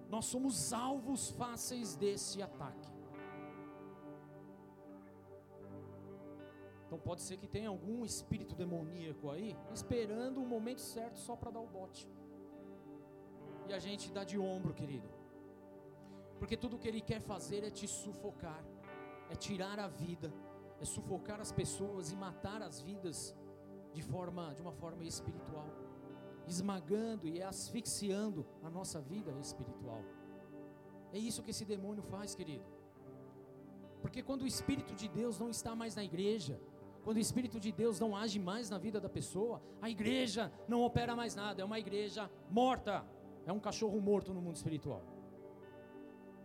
nós somos alvos fáceis desse ataque. Então pode ser que tenha algum espírito demoníaco aí, esperando o momento certo só para dar o bote. E a gente dá de ombro, querido. Porque tudo que ele quer fazer é te sufocar, é tirar a vida, é sufocar as pessoas e matar as vidas de forma de uma forma espiritual, esmagando e asfixiando a nossa vida espiritual. É isso que esse demônio faz, querido. Porque quando o espírito de Deus não está mais na igreja, quando o Espírito de Deus não age mais na vida da pessoa, a igreja não opera mais nada, é uma igreja morta. É um cachorro morto no mundo espiritual.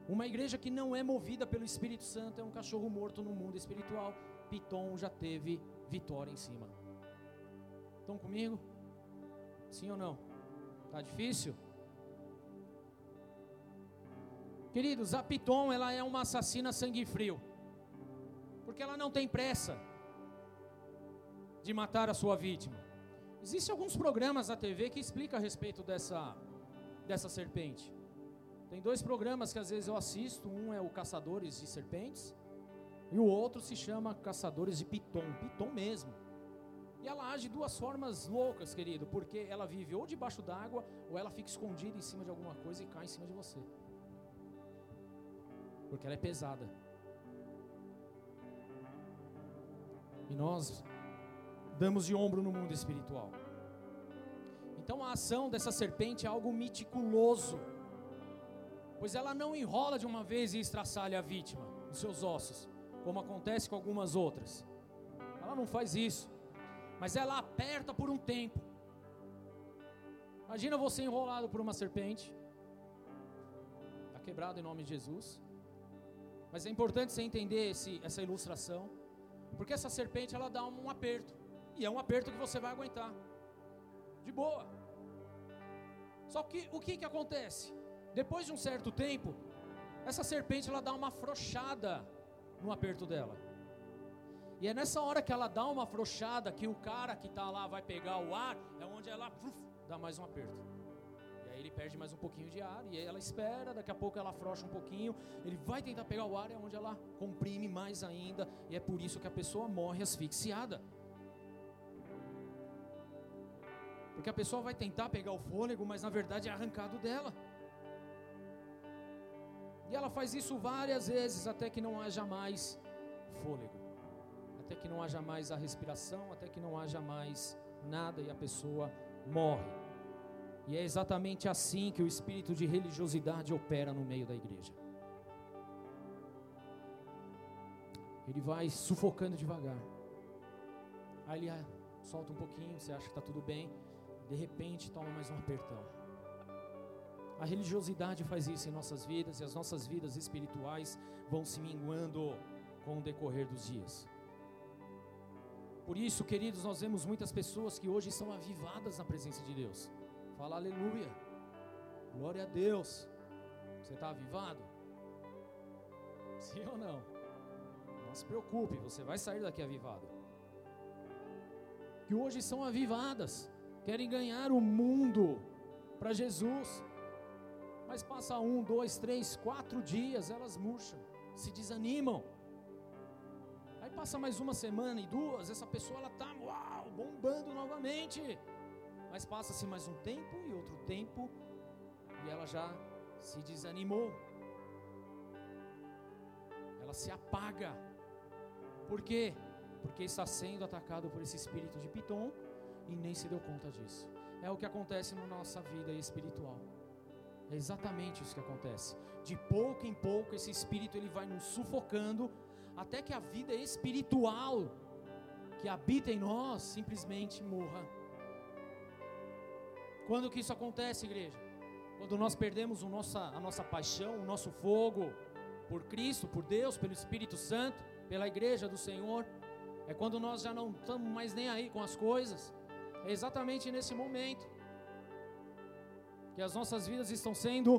Uma igreja que não é movida pelo Espírito Santo é um cachorro morto no mundo espiritual. Piton já teve vitória em cima. Estão comigo? Sim ou não? Tá difícil? Queridos, a Piton ela é uma assassina sangue frio. Porque ela não tem pressa de matar a sua vítima. Existem alguns programas na TV que explicam a respeito dessa dessa serpente. Tem dois programas que às vezes eu assisto, um é o Caçadores de Serpentes e o outro se chama Caçadores de Piton, Piton mesmo. E ela age de duas formas loucas, querido, porque ela vive ou debaixo d'água ou ela fica escondida em cima de alguma coisa e cai em cima de você. Porque ela é pesada. E nós damos de ombro no mundo espiritual. Então a ação dessa serpente é algo meticuloso, pois ela não enrola de uma vez e estraçalha a vítima, os seus ossos, como acontece com algumas outras. Ela não faz isso, mas ela aperta por um tempo. Imagina você enrolado por uma serpente, está quebrado em nome de Jesus. Mas é importante você entender esse, essa ilustração, porque essa serpente ela dá um aperto, e é um aperto que você vai aguentar, de boa. Só que o que, que acontece? Depois de um certo tempo, essa serpente ela dá uma afrouxada no aperto dela. E é nessa hora que ela dá uma afrouxada que o cara que está lá vai pegar o ar, é onde ela uf, dá mais um aperto. E aí ele perde mais um pouquinho de ar, e aí ela espera, daqui a pouco ela afrouxa um pouquinho, ele vai tentar pegar o ar, é onde ela comprime mais ainda, e é por isso que a pessoa morre asfixiada. Porque a pessoa vai tentar pegar o fôlego, mas na verdade é arrancado dela. E ela faz isso várias vezes até que não haja mais fôlego, até que não haja mais a respiração, até que não haja mais nada e a pessoa morre. E é exatamente assim que o espírito de religiosidade opera no meio da igreja. Ele vai sufocando devagar. Aí ele solta um pouquinho, você acha que está tudo bem de repente toma mais um apertão. A religiosidade faz isso em nossas vidas e as nossas vidas espirituais vão se minguando com o decorrer dos dias. Por isso, queridos, nós vemos muitas pessoas que hoje são avivadas na presença de Deus. Fala aleluia, glória a Deus. Você está avivado? Sim ou não? Não se preocupe, você vai sair daqui avivado. Que hoje são avivadas querem ganhar o mundo para Jesus. Mas passa um, dois, três, quatro dias, elas murcham, se desanimam. Aí passa mais uma semana e duas, essa pessoa ela tá, uau, bombando novamente. Mas passa-se mais um tempo e outro tempo e ela já se desanimou. ela se apaga. Por quê? Porque está sendo atacado por esse espírito de Piton e nem se deu conta disso. É o que acontece na nossa vida espiritual. É exatamente isso que acontece. De pouco em pouco esse espírito ele vai nos sufocando até que a vida espiritual que habita em nós simplesmente morra. Quando que isso acontece, igreja? Quando nós perdemos o nossa, a nossa paixão, o nosso fogo por Cristo, por Deus, pelo Espírito Santo, pela igreja do Senhor, é quando nós já não estamos mais nem aí com as coisas. É exatamente nesse momento que as nossas vidas estão sendo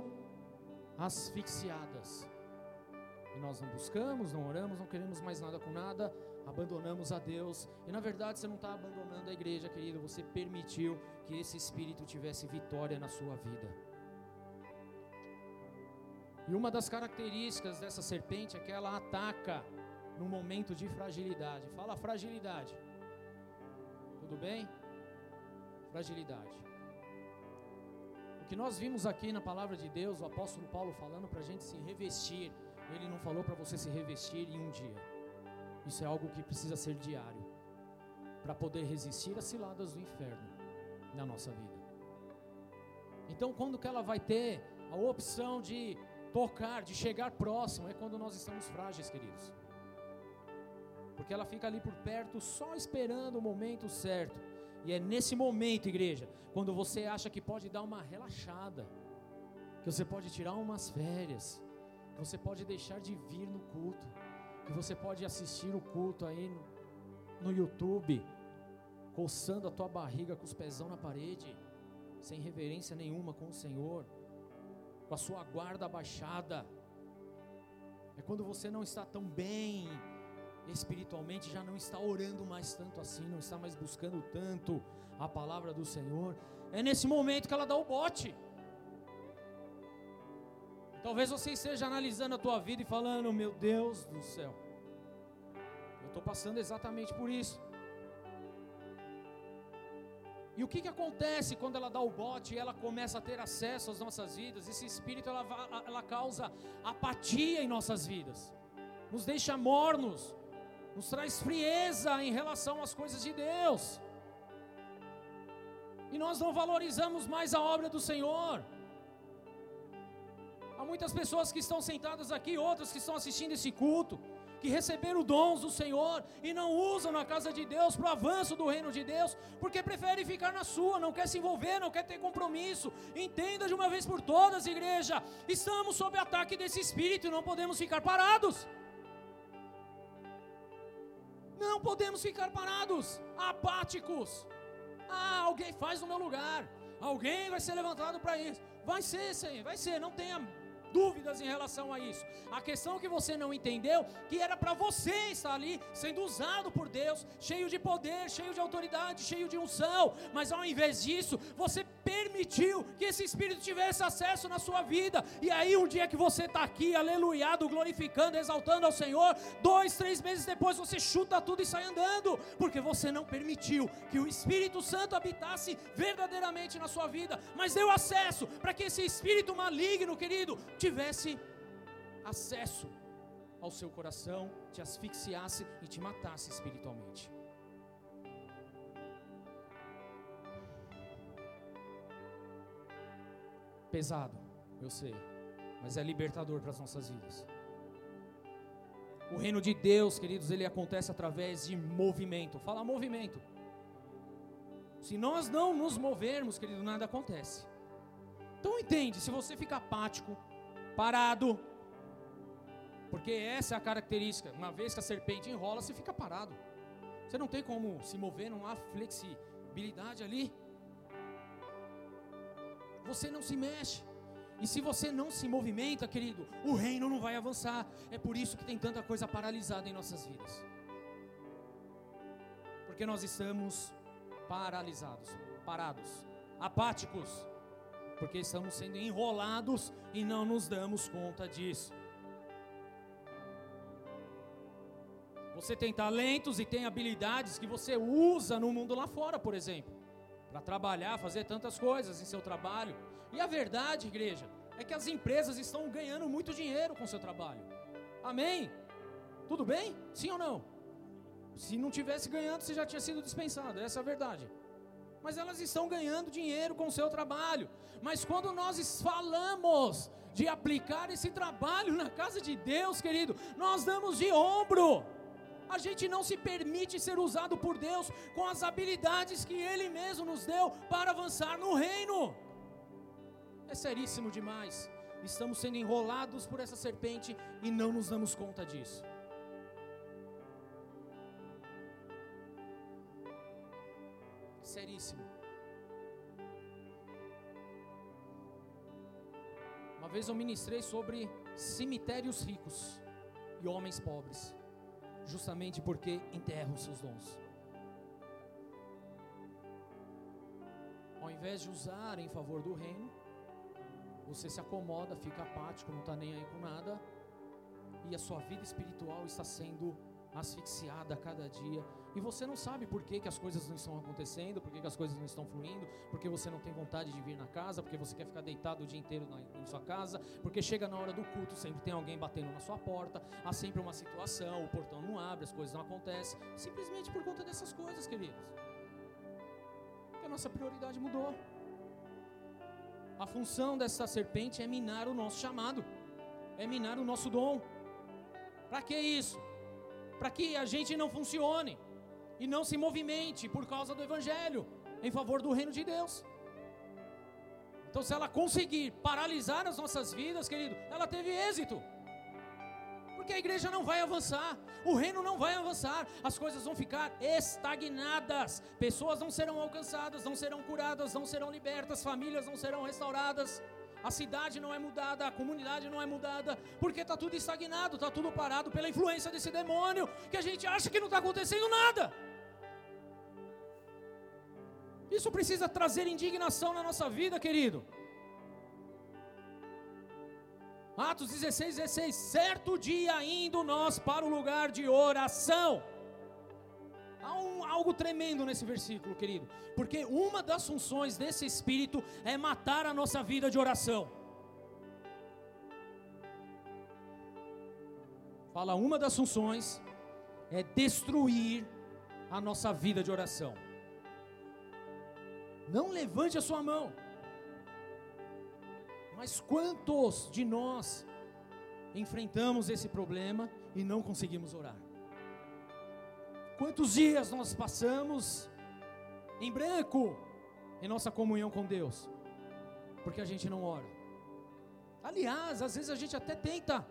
asfixiadas. E nós não buscamos, não oramos, não queremos mais nada com nada, abandonamos a Deus. E na verdade você não está abandonando a igreja, querido, você permitiu que esse espírito tivesse vitória na sua vida. E uma das características dessa serpente é que ela ataca no momento de fragilidade. Fala fragilidade. Tudo bem? Fragilidade. O que nós vimos aqui na palavra de Deus, o apóstolo Paulo falando para a gente se revestir. Ele não falou para você se revestir em um dia. Isso é algo que precisa ser diário para poder resistir às ciladas do inferno na nossa vida. Então, quando que ela vai ter a opção de tocar, de chegar próximo, é quando nós estamos frágeis, queridos. Porque ela fica ali por perto, só esperando o momento certo. E é nesse momento, igreja, quando você acha que pode dar uma relaxada, que você pode tirar umas férias, que você pode deixar de vir no culto, que você pode assistir o culto aí no, no YouTube, coçando a tua barriga com os pezão na parede, sem reverência nenhuma com o Senhor com a sua guarda abaixada. É quando você não está tão bem espiritualmente, já não está orando mais tanto assim, não está mais buscando tanto a palavra do Senhor. É nesse momento que ela dá o bote. Talvez você esteja analisando a tua vida e falando: Meu Deus do céu, eu estou passando exatamente por isso. E o que, que acontece quando ela dá o bote e ela começa a ter acesso às nossas vidas? Esse espírito ela, ela causa apatia em nossas vidas, nos deixa mornos, nos traz frieza em relação às coisas de Deus. E nós não valorizamos mais a obra do Senhor. Há muitas pessoas que estão sentadas aqui, outras que estão assistindo esse culto, que receberam dons do Senhor e não usam na casa de Deus para o avanço do reino de Deus, porque preferem ficar na sua, não quer se envolver, não quer ter compromisso. Entenda de uma vez por todas, igreja, estamos sob ataque desse espírito e não podemos ficar parados. Não podemos ficar parados, apáticos. Ah, alguém faz no meu lugar. Alguém vai ser levantado para isso. Vai ser, Senhor, vai ser. Não tenha dúvidas em relação a isso. A questão que você não entendeu, que era para você estar ali, sendo usado por Deus, cheio de poder, cheio de autoridade, cheio de unção, mas ao invés disso, você permitiu que esse Espírito tivesse acesso na sua vida, e aí um dia que você está aqui, aleluiado, glorificando, exaltando ao Senhor, dois, três meses depois você chuta tudo e sai andando, porque você não permitiu que o Espírito Santo habitasse verdadeiramente na sua vida, mas deu acesso para que esse espírito maligno, querido, tivesse acesso ao seu coração, te asfixiasse e te matasse espiritualmente. Pesado, eu sei, mas é libertador para as nossas vidas. O reino de Deus, queridos, ele acontece através de movimento. Fala movimento. Se nós não nos movermos, querido, nada acontece. Então entende, se você fica apático, parado. Porque essa é a característica. Uma vez que a serpente enrola, você fica parado. Você não tem como se mover, não há flexibilidade ali. Você não se mexe. E se você não se movimenta, querido, o reino não vai avançar. É por isso que tem tanta coisa paralisada em nossas vidas. Porque nós estamos paralisados, parados, apáticos porque estamos sendo enrolados e não nos damos conta disso. Você tem talentos e tem habilidades que você usa no mundo lá fora, por exemplo, para trabalhar, fazer tantas coisas em seu trabalho. E a verdade, igreja, é que as empresas estão ganhando muito dinheiro com seu trabalho. Amém? Tudo bem? Sim ou não? Se não tivesse ganhando, você já tinha sido dispensado, essa é a verdade. Mas elas estão ganhando dinheiro com o seu trabalho. Mas quando nós falamos de aplicar esse trabalho na casa de Deus, querido, nós damos de ombro. A gente não se permite ser usado por Deus com as habilidades que Ele mesmo nos deu para avançar no reino. É seríssimo demais. Estamos sendo enrolados por essa serpente e não nos damos conta disso. Seríssimo. Uma vez eu ministrei sobre cemitérios ricos e homens pobres, justamente porque enterram seus dons. Ao invés de usar em favor do reino, você se acomoda, fica apático, não está nem aí com nada, e a sua vida espiritual está sendo asfixiada a cada dia, e você não sabe por que, que as coisas não estão acontecendo, por que, que as coisas não estão fluindo, porque você não tem vontade de vir na casa, porque você quer ficar deitado o dia inteiro na, sua casa, porque chega na hora do culto, sempre tem alguém batendo na sua porta, há sempre uma situação, o portão não abre, as coisas não acontecem, simplesmente por conta dessas coisas, queridos. Porque a nossa prioridade mudou. A função dessa serpente é minar o nosso chamado, é minar o nosso dom. Para que isso? Para que a gente não funcione e não se movimente por causa do Evangelho, em favor do reino de Deus. Então, se ela conseguir paralisar as nossas vidas, querido, ela teve êxito. Porque a igreja não vai avançar, o reino não vai avançar, as coisas vão ficar estagnadas, pessoas não serão alcançadas, não serão curadas, não serão libertas, famílias não serão restauradas, a cidade não é mudada, a comunidade não é mudada, porque está tudo estagnado, está tudo parado pela influência desse demônio, que a gente acha que não está acontecendo nada. Isso precisa trazer indignação na nossa vida, querido. Atos 16, 16. Certo dia indo nós para o lugar de oração. Há um, algo tremendo nesse versículo, querido. Porque uma das funções desse Espírito é matar a nossa vida de oração. Fala, uma das funções é destruir a nossa vida de oração. Não levante a sua mão. Mas quantos de nós enfrentamos esse problema e não conseguimos orar? Quantos dias nós passamos em branco em nossa comunhão com Deus? Porque a gente não ora. Aliás, às vezes a gente até tenta,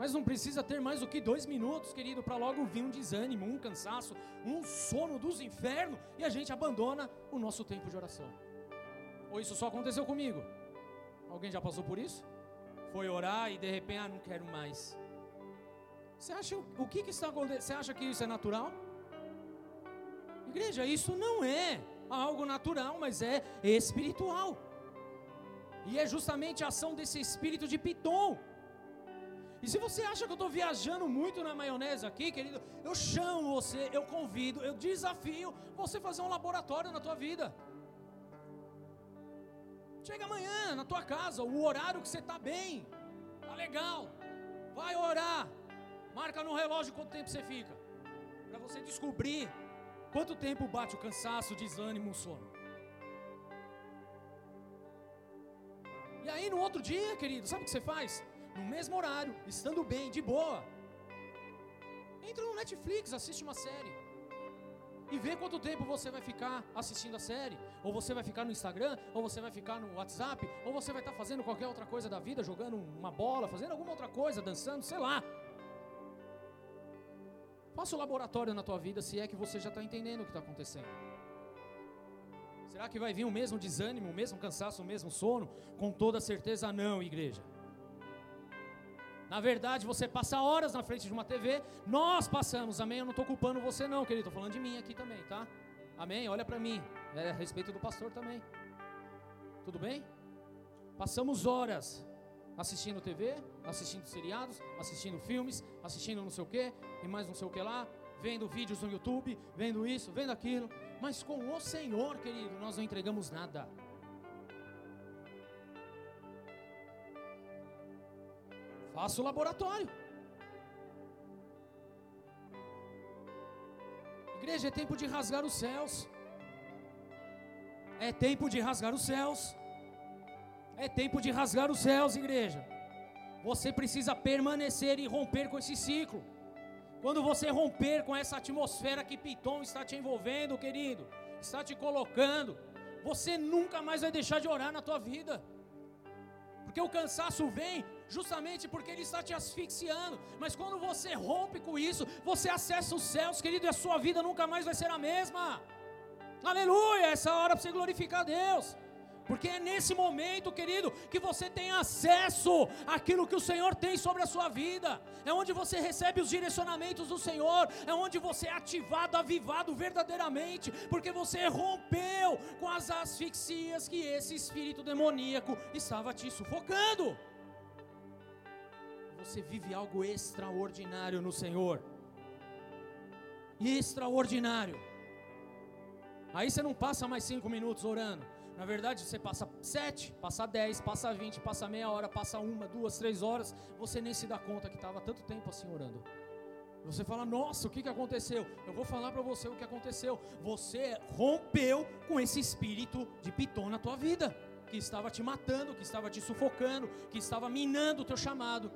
mas não precisa ter mais do que dois minutos, querido, para logo vir um desânimo, um cansaço, um sono dos infernos e a gente abandona o nosso tempo de oração. Ou isso só aconteceu comigo? Alguém já passou por isso? Foi orar e de repente, ah, não quero mais. Você acha o que, que está acontecendo? Você acha que isso é natural? Igreja, isso não é algo natural, mas é espiritual. E é justamente a ação desse espírito de Piton. E se você acha que eu estou viajando muito na maionese aqui, querido, eu chamo você, eu convido, eu desafio você fazer um laboratório na tua vida. Chega amanhã na tua casa, o horário que você está bem, tá legal. Vai orar. Marca no relógio quanto tempo você fica. Para você descobrir quanto tempo bate o cansaço, o desânimo, o sono. E aí no outro dia, querido, sabe o que você faz? No mesmo horário, estando bem, de boa. Entra no Netflix, assiste uma série e vê quanto tempo você vai ficar assistindo a série, ou você vai ficar no Instagram, ou você vai ficar no WhatsApp, ou você vai estar fazendo qualquer outra coisa da vida, jogando uma bola, fazendo alguma outra coisa, dançando, sei lá. Faça o laboratório na tua vida se é que você já está entendendo o que está acontecendo. Será que vai vir o mesmo desânimo, o mesmo cansaço, o mesmo sono? Com toda certeza não, igreja. Na verdade, você passa horas na frente de uma TV, nós passamos, amém? Eu não estou culpando você, não, querido, estou falando de mim aqui também, tá? Amém? Olha para mim, é a respeito do pastor também. Tudo bem? Passamos horas assistindo TV, assistindo seriados, assistindo filmes, assistindo não sei o que, e mais não sei o que lá, vendo vídeos no YouTube, vendo isso, vendo aquilo, mas com o Senhor, querido, nós não entregamos nada. Faça o laboratório. Igreja, é tempo de rasgar os céus. É tempo de rasgar os céus. É tempo de rasgar os céus, igreja. Você precisa permanecer e romper com esse ciclo. Quando você romper com essa atmosfera que Piton está te envolvendo, querido, está te colocando, você nunca mais vai deixar de orar na tua vida. Porque o cansaço vem justamente porque ele está te asfixiando. Mas quando você rompe com isso, você acessa os céus, querido, e a sua vida nunca mais vai ser a mesma. Aleluia! Essa hora para você glorificar a Deus. Porque é nesse momento, querido, que você tem acesso àquilo que o Senhor tem sobre a sua vida. É onde você recebe os direcionamentos do Senhor. É onde você é ativado, avivado verdadeiramente. Porque você rompeu com as asfixias que esse espírito demoníaco estava te sufocando. Você vive algo extraordinário no Senhor. Extraordinário. Aí você não passa mais cinco minutos orando. Na verdade, você passa sete, passa dez, passa vinte, passa meia hora, passa uma, duas, três horas. Você nem se dá conta que estava tanto tempo assim orando. Você fala, nossa, o que, que aconteceu? Eu vou falar para você o que aconteceu. Você rompeu com esse espírito de piton na tua vida, que estava te matando, que estava te sufocando, que estava minando o teu chamado.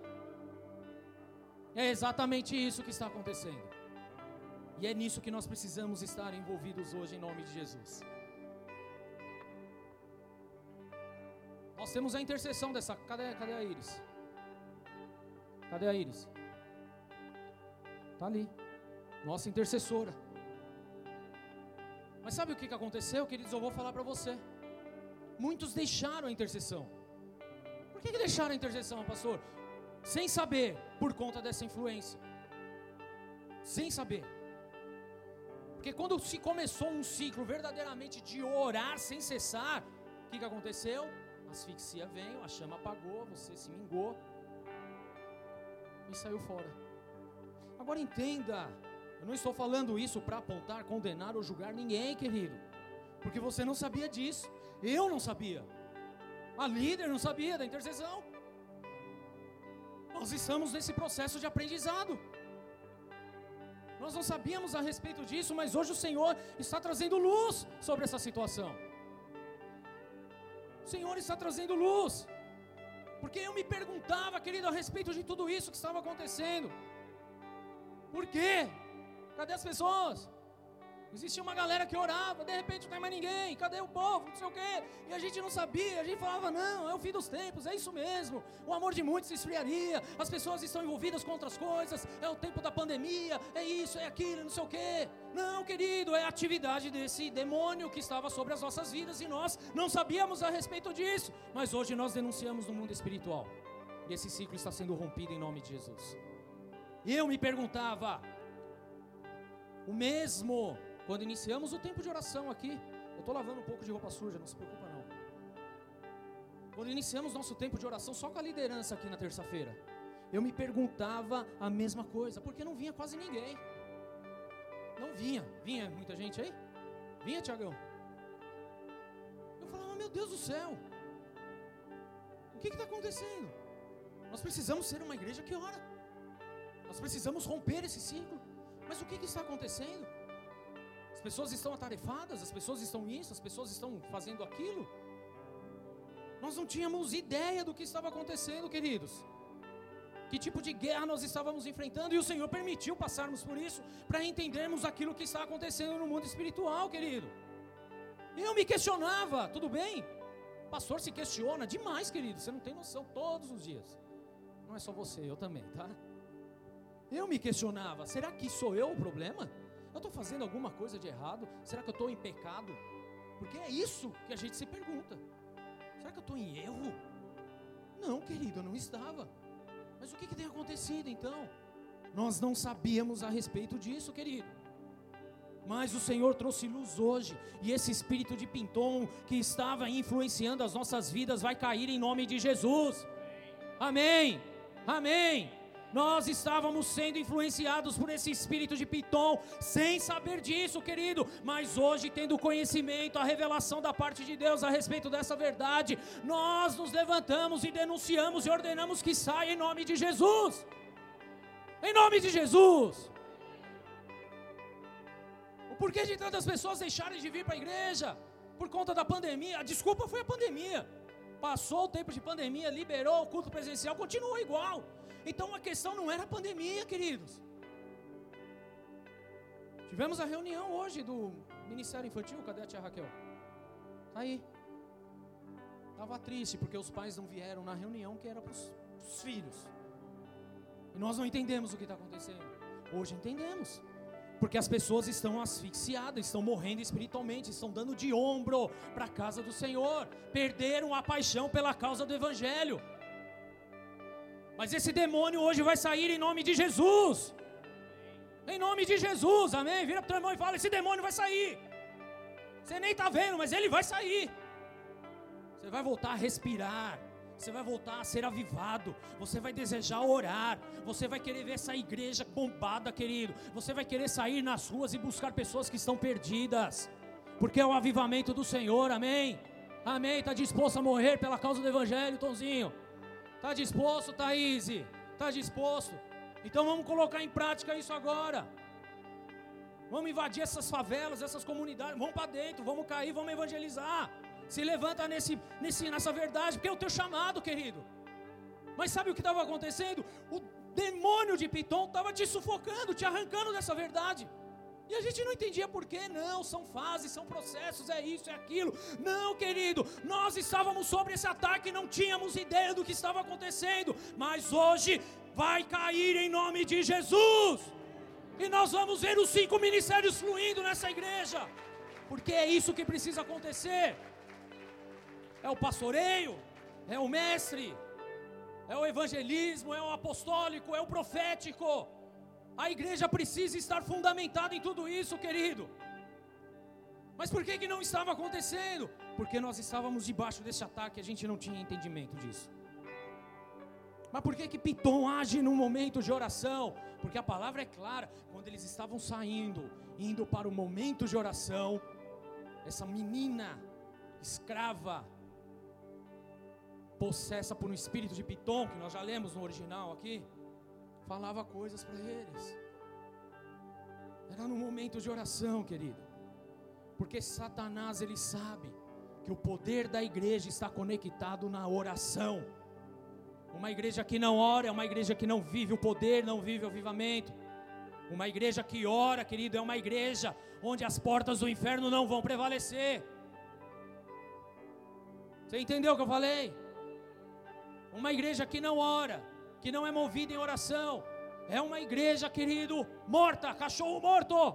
É exatamente isso que está acontecendo. E é nisso que nós precisamos estar envolvidos hoje, em nome de Jesus. Nós temos a intercessão dessa. Cadê, cadê a Iris? Cadê a Iris? Está ali. Nossa intercessora. Mas sabe o que, aconteceu, queridos? Eu vou falar para você. Muitos deixaram a intercessão. Por que, que deixaram a intercessão, pastor? Sem saber, por conta dessa influência. Sem saber. Porque quando se começou um ciclo verdadeiramente de orar sem cessar, o que, que aconteceu? asfixia veio, a chama apagou, você se mingou e saiu fora. Agora entenda, eu não estou falando isso para apontar, condenar ou julgar ninguém, querido, porque você não sabia disso, eu não sabia, a líder não sabia da intercessão. Nós estamos nesse processo de aprendizado. Nós não sabíamos a respeito disso, mas hoje o Senhor está trazendo luz sobre essa situação. O Senhor está trazendo luz. Porque eu me perguntava, querido, a respeito de tudo isso que estava acontecendo. Por quê? Cadê as pessoas? Existia uma galera que orava, de repente não tem mais ninguém, cadê o povo, não sei o quê. E a gente não sabia, a gente falava, não, é o fim dos tempos, é isso mesmo. O amor de muitos se esfriaria, as pessoas estão envolvidas com outras coisas, é o tempo da pandemia, é isso, é aquilo, não sei o quê. Não, querido, é a atividade desse demônio que estava sobre as nossas vidas e nós não sabíamos a respeito disso. Mas hoje nós denunciamos no mundo espiritual. E esse ciclo está sendo rompido em nome de Jesus. E eu me perguntava, o mesmo quando iniciamos o tempo de oração aqui, eu estou lavando um pouco de roupa suja, não se preocupa não. Quando iniciamos nosso tempo de oração só com a liderança aqui na terça-feira, eu me perguntava a mesma coisa, porque não vinha quase ninguém. Não vinha, vinha muita gente aí? Vinha, Tiagão? Eu falava, meu Deus do céu, o que está acontecendo? Nós precisamos ser uma igreja que ora, nós precisamos romper esse ciclo, mas o que, que está acontecendo? Pessoas estão atarefadas, as pessoas estão isso, as pessoas estão fazendo aquilo. Nós não tínhamos ideia do que estava acontecendo, queridos. Que tipo de guerra nós estávamos enfrentando e o Senhor permitiu passarmos por isso para entendermos aquilo que está acontecendo no mundo espiritual, querido. Eu me questionava, tudo bem? O pastor se questiona demais, querido. Você não tem noção todos os dias. Não é só você, eu também, tá? Eu me questionava, será que sou eu o problema? Eu estou fazendo alguma coisa de errado? Será que eu estou em pecado? Porque é isso que a gente se pergunta. Será que eu estou em erro? Não, querido, eu não estava. Mas o que, que tem acontecido então? Nós não sabíamos a respeito disso, querido. Mas o Senhor trouxe luz hoje, e esse espírito de Pintom que estava influenciando as nossas vidas vai cair em nome de Jesus. Amém. Amém. Nós estávamos sendo influenciados por esse espírito de Piton, sem saber disso, querido. Mas hoje, tendo conhecimento, a revelação da parte de Deus a respeito dessa verdade, nós nos levantamos e denunciamos e ordenamos que saia em nome de Jesus. Em nome de Jesus. O porquê de tantas pessoas deixarem de vir para a igreja? Por conta da pandemia. A desculpa foi a pandemia. Passou o tempo de pandemia, liberou o culto presencial, continuou igual. Então a questão não era a pandemia, queridos. Tivemos a reunião hoje do Ministério Infantil. Cadê a tia Raquel? Tá aí. Estava triste porque os pais não vieram na reunião que era para os filhos. E nós não entendemos o que está acontecendo. Hoje entendemos. Porque as pessoas estão asfixiadas, estão morrendo espiritualmente, estão dando de ombro para a casa do Senhor, perderam a paixão pela causa do Evangelho. Mas esse demônio hoje vai sair em nome de Jesus. Em nome de Jesus, amém? Vira para o teu irmão e fala: esse demônio vai sair. Você nem está vendo, mas ele vai sair. Você vai voltar a respirar. Você vai voltar a ser avivado. Você vai desejar orar. Você vai querer ver essa igreja bombada, querido. Você vai querer sair nas ruas e buscar pessoas que estão perdidas. Porque é o avivamento do Senhor, amém? Amém. Está disposto a morrer pela causa do Evangelho, Tonzinho? Está disposto, Thaís? Está disposto? Então vamos colocar em prática isso agora. Vamos invadir essas favelas, essas comunidades. Vamos para dentro, vamos cair, vamos evangelizar. Se levanta nesse, nesse, nessa verdade, porque é o teu chamado, querido. Mas sabe o que estava acontecendo? O demônio de Piton estava te sufocando, te arrancando dessa verdade. E a gente não entendia por quê, não, são fases, são processos, é isso, é aquilo. Não, querido, nós estávamos sobre esse ataque e não tínhamos ideia do que estava acontecendo. Mas hoje vai cair em nome de Jesus. E nós vamos ver os cinco ministérios fluindo nessa igreja. Porque é isso que precisa acontecer é o pastoreio, é o mestre, é o evangelismo, é o apostólico, é o profético. A igreja precisa estar fundamentada em tudo isso, querido. Mas por que, que não estava acontecendo? Porque nós estávamos debaixo desse ataque, a gente não tinha entendimento disso. Mas por que que Piton age num momento de oração? Porque a palavra é clara, quando eles estavam saindo, indo para o momento de oração, essa menina escrava possessa por um espírito de Piton, que nós já lemos no original aqui, falava coisas para eles. Era no momento de oração, querido. Porque Satanás ele sabe que o poder da igreja está conectado na oração. Uma igreja que não ora é uma igreja que não vive o poder, não vive o avivamento. Uma igreja que ora, querido, é uma igreja onde as portas do inferno não vão prevalecer. Você entendeu o que eu falei? Uma igreja que não ora, que não é movida em oração, é uma igreja, querido, morta, cachorro morto.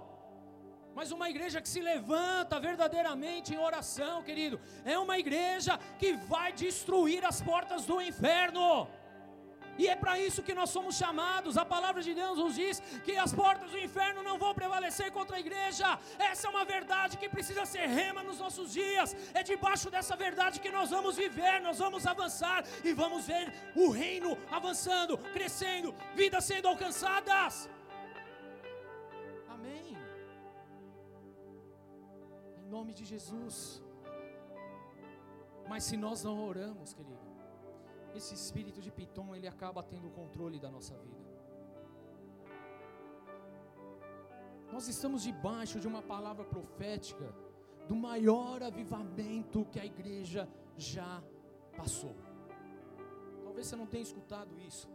Mas uma igreja que se levanta verdadeiramente em oração, querido, é uma igreja que vai destruir as portas do inferno. E é para isso que nós somos chamados. A palavra de Deus nos diz que as portas do inferno não vão prevalecer contra a igreja. Essa é uma verdade que precisa ser rema nos nossos dias. É debaixo dessa verdade que nós vamos viver, nós vamos avançar e vamos ver o reino avançando, crescendo, vidas sendo alcançadas. Amém. Em nome de Jesus. Mas se nós não oramos, querido, esse espírito de Piton ele acaba tendo o controle da nossa vida. Nós estamos debaixo de uma palavra profética do maior avivamento que a igreja já passou. Talvez você não tenha escutado isso.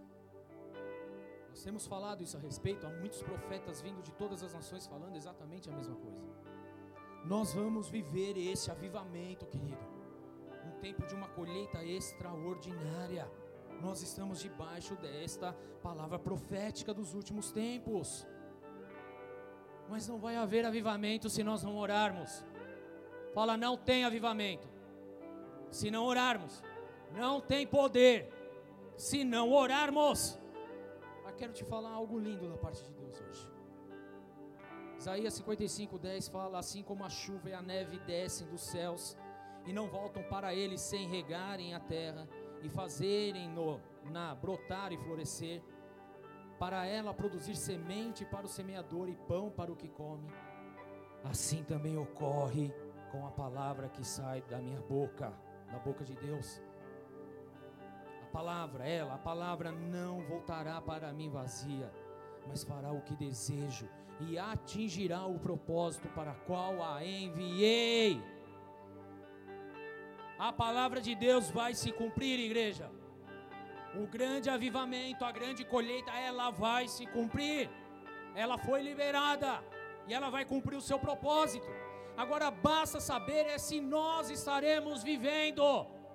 Nós temos falado isso a respeito, há muitos profetas vindo de todas as nações falando exatamente a mesma coisa. Nós vamos viver esse avivamento, querido tempo de uma colheita extraordinária. Nós estamos debaixo desta palavra profética dos últimos tempos. Mas não vai haver avivamento se nós não orarmos. Fala, não tem avivamento. Se não orarmos, não tem poder. Se não orarmos. Mas quero te falar algo lindo da parte de Deus hoje. Isaías 55, 10 fala: Assim como a chuva e a neve descem dos céus e não voltam para ele sem regarem a terra e fazerem no na brotar e florescer, para ela produzir semente para o semeador e pão para o que come. Assim também ocorre com a palavra que sai da minha boca, da boca de Deus. A palavra, ela, a palavra não voltará para mim vazia, mas fará o que desejo e atingirá o propósito para qual a enviei. A palavra de Deus vai se cumprir, igreja. O grande avivamento, a grande colheita, ela vai se cumprir. Ela foi liberada e ela vai cumprir o seu propósito. Agora basta saber é se nós estaremos vivendo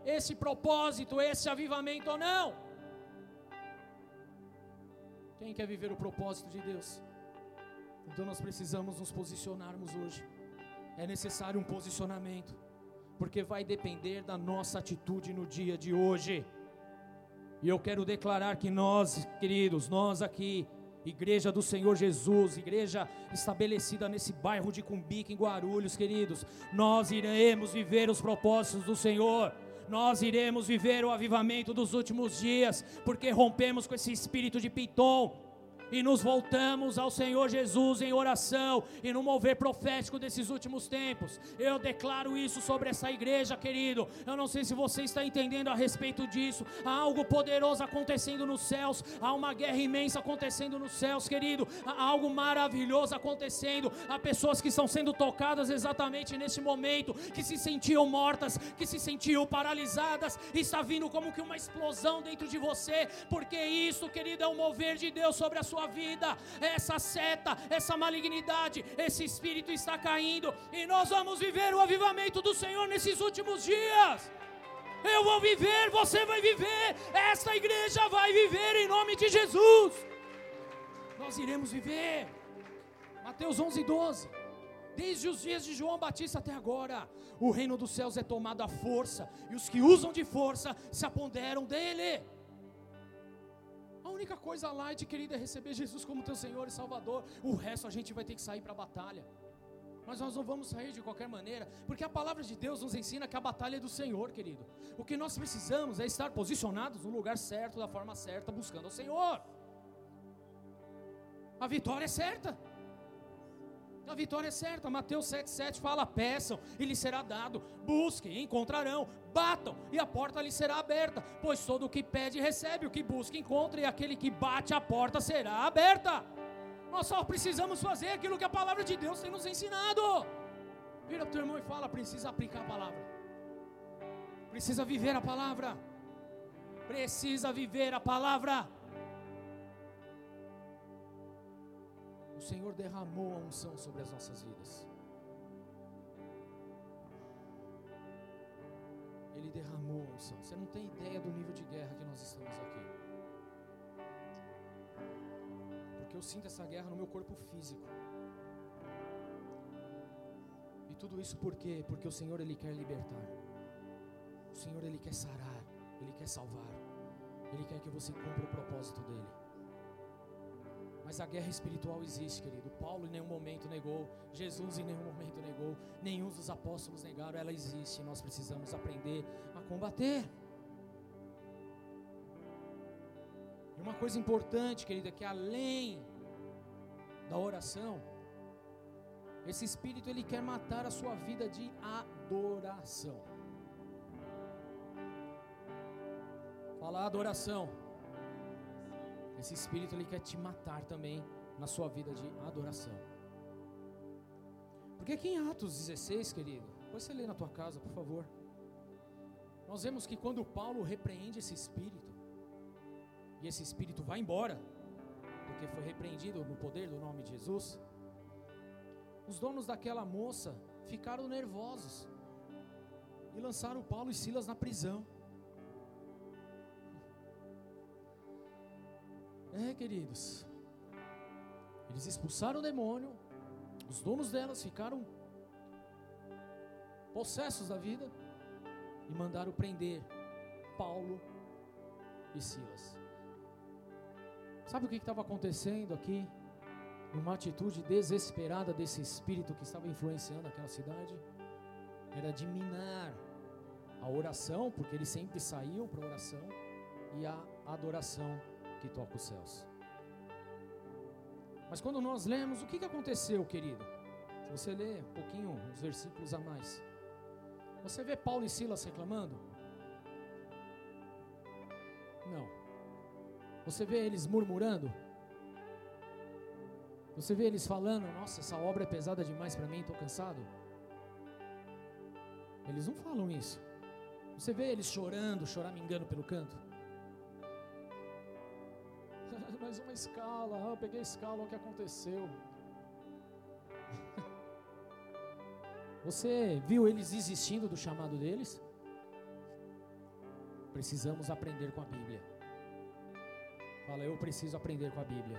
esse propósito, esse avivamento ou não. Quem quer viver o propósito de Deus? Então nós precisamos nos posicionarmos hoje. É necessário um posicionamento, porque vai depender da nossa atitude no dia de hoje. E eu quero declarar que nós, queridos, nós aqui, Igreja do Senhor Jesus, igreja estabelecida nesse bairro de Cumbica, em Guarulhos, queridos, nós iremos viver os propósitos do Senhor nós iremos viver o avivamento dos últimos dias, porque rompemos com esse espírito de Piton e nos voltamos ao Senhor Jesus em oração e no mover profético desses últimos tempos. Eu declaro isso sobre essa igreja, querido. Eu não sei se você está entendendo a respeito disso. Há algo poderoso acontecendo nos céus, há uma guerra imensa acontecendo nos céus, querido. Há algo maravilhoso acontecendo. Há pessoas que estão sendo tocadas exatamente nesse momento, que se sentiam mortas, que se sentiam paralisadas. Está vindo como que uma explosão dentro de você, porque isso, querido, é o mover de Deus sobre a sua vida, essa seta, essa malignidade, esse espírito está caindo, e nós vamos viver o avivamento do Senhor nesses últimos dias. Eu vou viver, você vai viver, esta igreja vai viver em nome de Jesus. Nós iremos viver. Mateus 11, 12. Desde os dias de João Batista até agora, o reino dos céus é tomado à força, e os que usam de força se aponderam dele única coisa light, querida, é receber Jesus como teu Senhor e Salvador. O resto a gente vai ter que sair para a batalha. Mas nós não vamos sair de qualquer maneira, porque a palavra de Deus nos ensina que a batalha é do Senhor, querido. O que nós precisamos é estar posicionados no lugar certo, da forma certa, buscando o Senhor. A vitória é certa. A vitória é certa. Mateus 7,7 fala: peçam e lhe será dado, busquem e encontrarão, batam e a porta lhe será aberta. Pois todo o que pede recebe, o que busca encontra, e aquele que bate a porta será aberta. Nós só precisamos fazer aquilo que a palavra de Deus tem nos ensinado. Vira para o teu irmão e fala: precisa aplicar a palavra, precisa viver a palavra, precisa viver a palavra. O Senhor derramou a unção sobre as nossas vidas. Ele derramou a unção. Você não tem ideia do nível de guerra que nós estamos aqui. Porque eu sinto essa guerra no meu corpo físico. E tudo isso por quê? Porque o Senhor ele quer libertar. O Senhor ele quer sarar, ele quer salvar. Ele quer que você cumpra o propósito dele. Mas a guerra espiritual existe, querido. Paulo em nenhum momento negou, Jesus em nenhum momento negou, nenhum dos apóstolos negaram, ela existe. Nós precisamos aprender a combater. E uma coisa importante, querida, é que além da oração, esse espírito ele quer matar a sua vida de adoração. Falar adoração. Esse espírito ele quer te matar também na sua vida de adoração. Porque aqui em Atos 16, querido, depois você lê na tua casa, por favor. Nós vemos que quando Paulo repreende esse espírito, e esse espírito vai embora, porque foi repreendido no poder do nome de Jesus, os donos daquela moça ficaram nervosos e lançaram Paulo e Silas na prisão. É, queridos. Eles expulsaram o demônio. Os donos delas ficaram possessos da vida e mandaram prender Paulo e Silas. Sabe o que estava acontecendo aqui? Numa atitude desesperada desse espírito que estava influenciando aquela cidade, era de minar a oração, porque eles sempre saíam para oração, e a adoração que toca os céus. Mas quando nós lemos, o que, que aconteceu, querido? Se você ler um pouquinho, uns versículos a mais, você vê Paulo e Silas reclamando? Não. Você vê eles murmurando? Você vê eles falando: Nossa, essa obra é pesada demais para mim, estou cansado. Eles não falam isso. Você vê eles chorando, choramingando pelo canto. Mais uma escala, ah, eu peguei a escala, o que aconteceu. Você viu eles desistindo do chamado deles? Precisamos aprender com a Bíblia. Fala, eu preciso aprender com a Bíblia.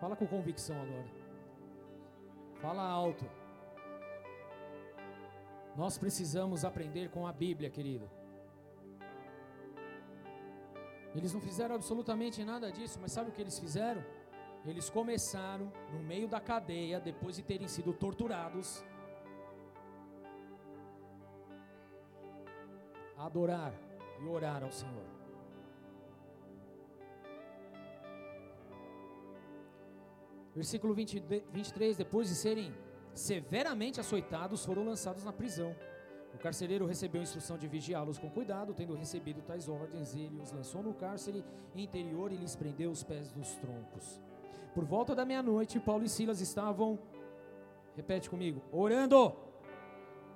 Fala com convicção agora. Fala alto. Nós precisamos aprender com a Bíblia, querido. Eles não fizeram absolutamente nada disso, mas sabe o que eles fizeram? Eles começaram no meio da cadeia, depois de terem sido torturados, a adorar e orar ao Senhor. Versículo 20, 23: Depois de serem severamente açoitados, foram lançados na prisão. O carcereiro recebeu instrução de vigiá-los com cuidado, tendo recebido tais ordens, ele os lançou no cárcere interior e lhes prendeu os pés dos troncos. Por volta da meia-noite, Paulo e Silas estavam, repete comigo, orando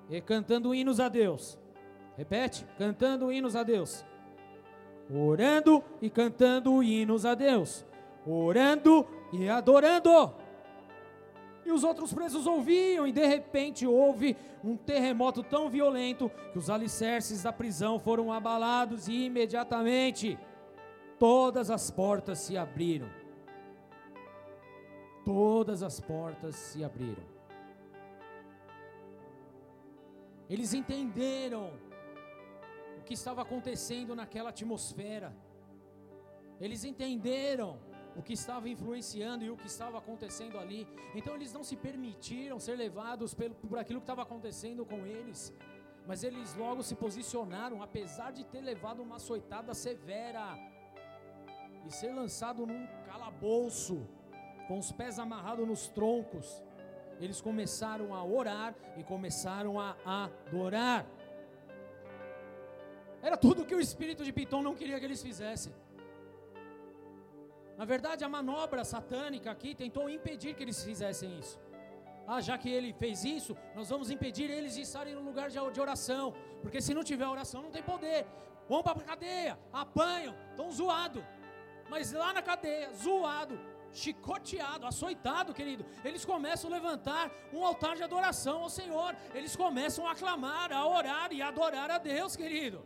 e cantando hinos a Deus. Repete, cantando hinos a Deus. Orando e cantando hinos a Deus. Orando e adorando. E os outros presos ouviam, e de repente houve um terremoto tão violento que os alicerces da prisão foram abalados e imediatamente todas as portas se abriram. Todas as portas se abriram. Eles entenderam o que estava acontecendo naquela atmosfera. Eles entenderam o que estava influenciando e o que estava acontecendo ali. Então eles não se permitiram ser levados pelo, por aquilo que estava acontecendo com eles. Mas eles logo se posicionaram, apesar de ter levado uma açoitada severa e ser lançado num calabouço, com os pés amarrados nos troncos. Eles começaram a orar e começaram a adorar. Era tudo que o espírito de Piton não queria que eles fizessem. Na verdade, a manobra satânica aqui tentou impedir que eles fizessem isso. Ah, já que ele fez isso, nós vamos impedir eles de estarem no lugar de oração. Porque se não tiver oração, não tem poder. Vão para a cadeia, apanham, estão zoados. Mas lá na cadeia, zoado, chicoteado, açoitado, querido, eles começam a levantar um altar de adoração ao Senhor. Eles começam a clamar, a orar e a adorar a Deus, querido.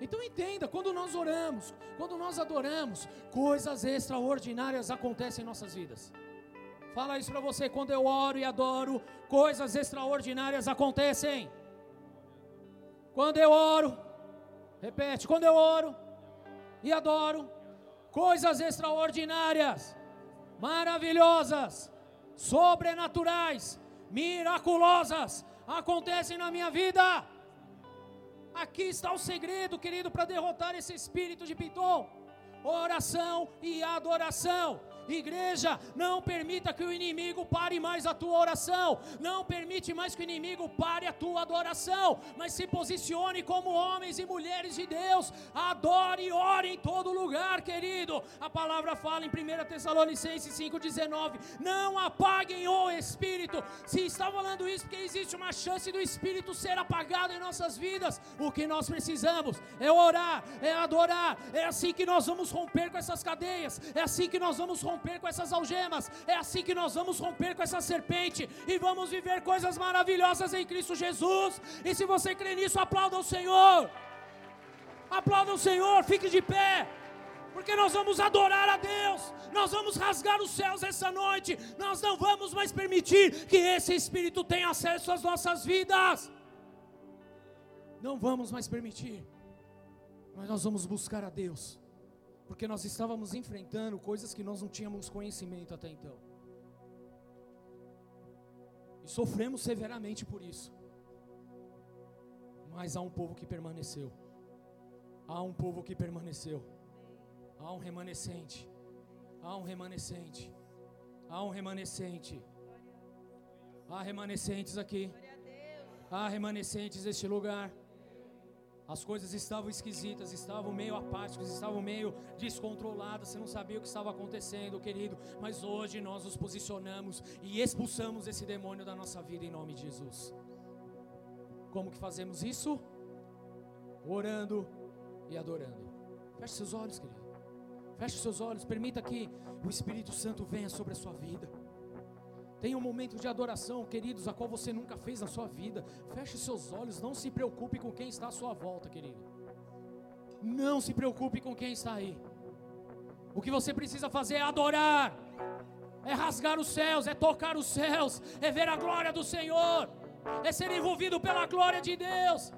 Então entenda, quando nós oramos, quando nós adoramos, coisas extraordinárias acontecem em nossas vidas. Fala isso para você, quando eu oro e adoro, coisas extraordinárias acontecem. Quando eu oro, repete, quando eu oro e adoro, coisas extraordinárias, maravilhosas, sobrenaturais, miraculosas acontecem na minha vida. Aqui está o segredo, querido, para derrotar esse espírito de Piton: oração e adoração. Igreja, não permita que o inimigo pare mais a tua oração, não permite mais que o inimigo pare a tua adoração, mas se posicione como homens e mulheres de Deus, adore e ore em todo lugar, querido. A palavra fala em 1 Tessalonicenses 5,19: não apaguem o Espírito. Se está falando isso, porque existe uma chance do Espírito ser apagado em nossas vidas, o que nós precisamos é orar, é adorar, é assim que nós vamos romper com essas cadeias, é assim que nós vamos romper romper com essas algemas, é assim que nós vamos romper com essa serpente e vamos viver coisas maravilhosas em Cristo Jesus. E se você crê nisso, aplauda o Senhor. Aplauda o Senhor, fique de pé. Porque nós vamos adorar a Deus, nós vamos rasgar os céus essa noite, nós não vamos mais permitir que esse Espírito tenha acesso às nossas vidas. Não vamos mais permitir, mas nós vamos buscar a Deus porque nós estávamos enfrentando coisas que nós não tínhamos conhecimento até então. E sofremos severamente por isso. Mas há um povo que permaneceu. Há um povo que permaneceu. Há um remanescente. Há um remanescente. Há um remanescente. Há remanescentes aqui. Há remanescentes neste lugar. As coisas estavam esquisitas, estavam meio apáticas, estavam meio descontroladas, você não sabia o que estava acontecendo, querido. Mas hoje nós nos posicionamos e expulsamos esse demônio da nossa vida em nome de Jesus. Como que fazemos isso? Orando e adorando. Feche seus olhos, querido. Feche seus olhos, permita que o Espírito Santo venha sobre a sua vida. Tenha um momento de adoração, queridos, a qual você nunca fez na sua vida. Feche seus olhos, não se preocupe com quem está à sua volta, querido. Não se preocupe com quem está aí. O que você precisa fazer é adorar, é rasgar os céus, é tocar os céus, é ver a glória do Senhor, é ser envolvido pela glória de Deus,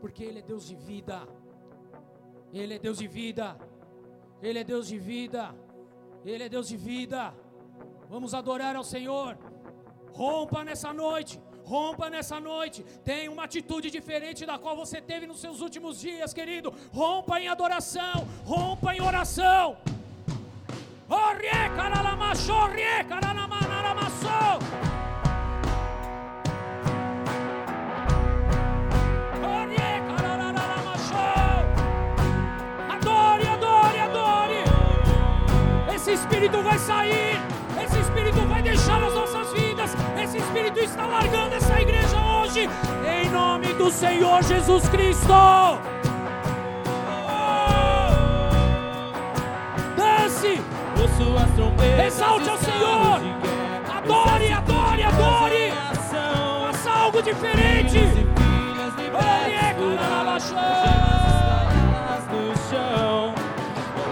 porque Ele é Deus de vida, Ele é Deus de vida, Ele é Deus de vida, Ele é Deus de vida. Vamos adorar ao Senhor. Rompa nessa noite. Rompa nessa noite. Tenha uma atitude diferente da qual você teve nos seus últimos dias, querido. Rompa em adoração. Rompa em oração. Caralamacho, orrie, caralamanaramaçou. Esse espírito vai sair Espírito vai deixar as nossas vidas. Esse Espírito está largando essa igreja hoje. Em nome do Senhor Jesus Cristo. Dance. Exalte ao Senhor. Adore, adore, adore. Faça algo diferente.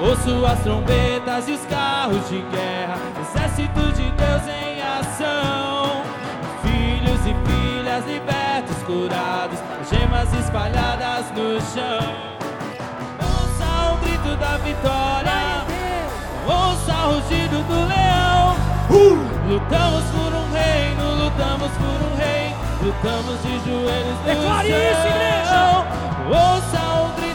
Ouço as trombetas e os carros de guerra, exército de Deus em ação. Filhos e filhas libertos, curados, gemas espalhadas no chão. Ouça o grito da vitória, ouça o rugido do leão. Uh! Lutamos por um reino, lutamos por um rei, lutamos de joelhos no Declare chão. Isso, igreja. Ouça o grito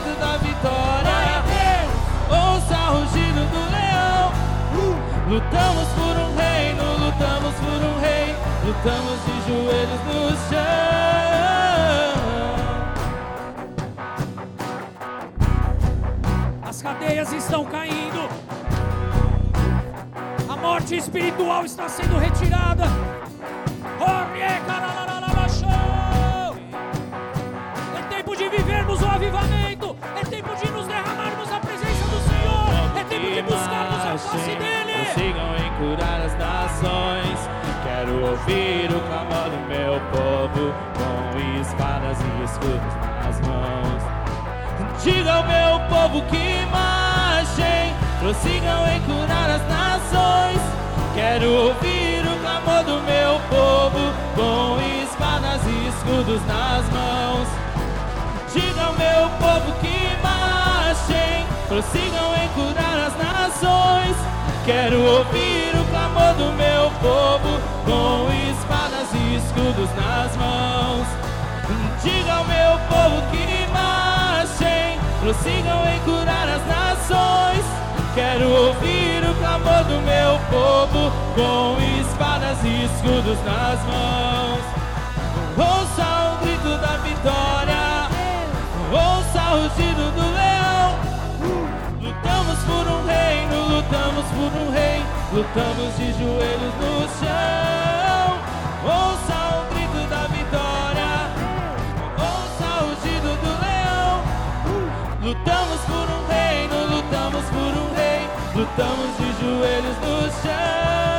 Lutamos por um reino, lutamos por um rei, lutamos de joelhos no chão. As cadeias estão caindo, a morte espiritual está sendo retirada. É tempo de vivermos o avivamento, é tempo de nos derramarmos a e buscarmos a face dele. Curar as nações. Quero ouvir o clamor do meu povo com espadas e escudos nas mãos. Diga ao meu povo que marchem, prossigam em curar as nações. Quero ouvir o clamor do meu povo com espadas e escudos nas mãos. Diga ao meu povo que marchem, prossigam em curar as nações. Quero ouvir o clamor do meu povo com espadas e escudos nas mãos. Diga ao meu povo que marchem, prossigam em curar as nações. Quero ouvir o clamor do meu povo com espadas e escudos nas mãos. Ouça o grito da vitória, ouça o rugido lutamos por um rei, lutamos de joelhos no chão. Ouça o grito da vitória, ouça o rugido do leão. Lutamos por um reino, lutamos por um rei, lutamos de joelhos no chão.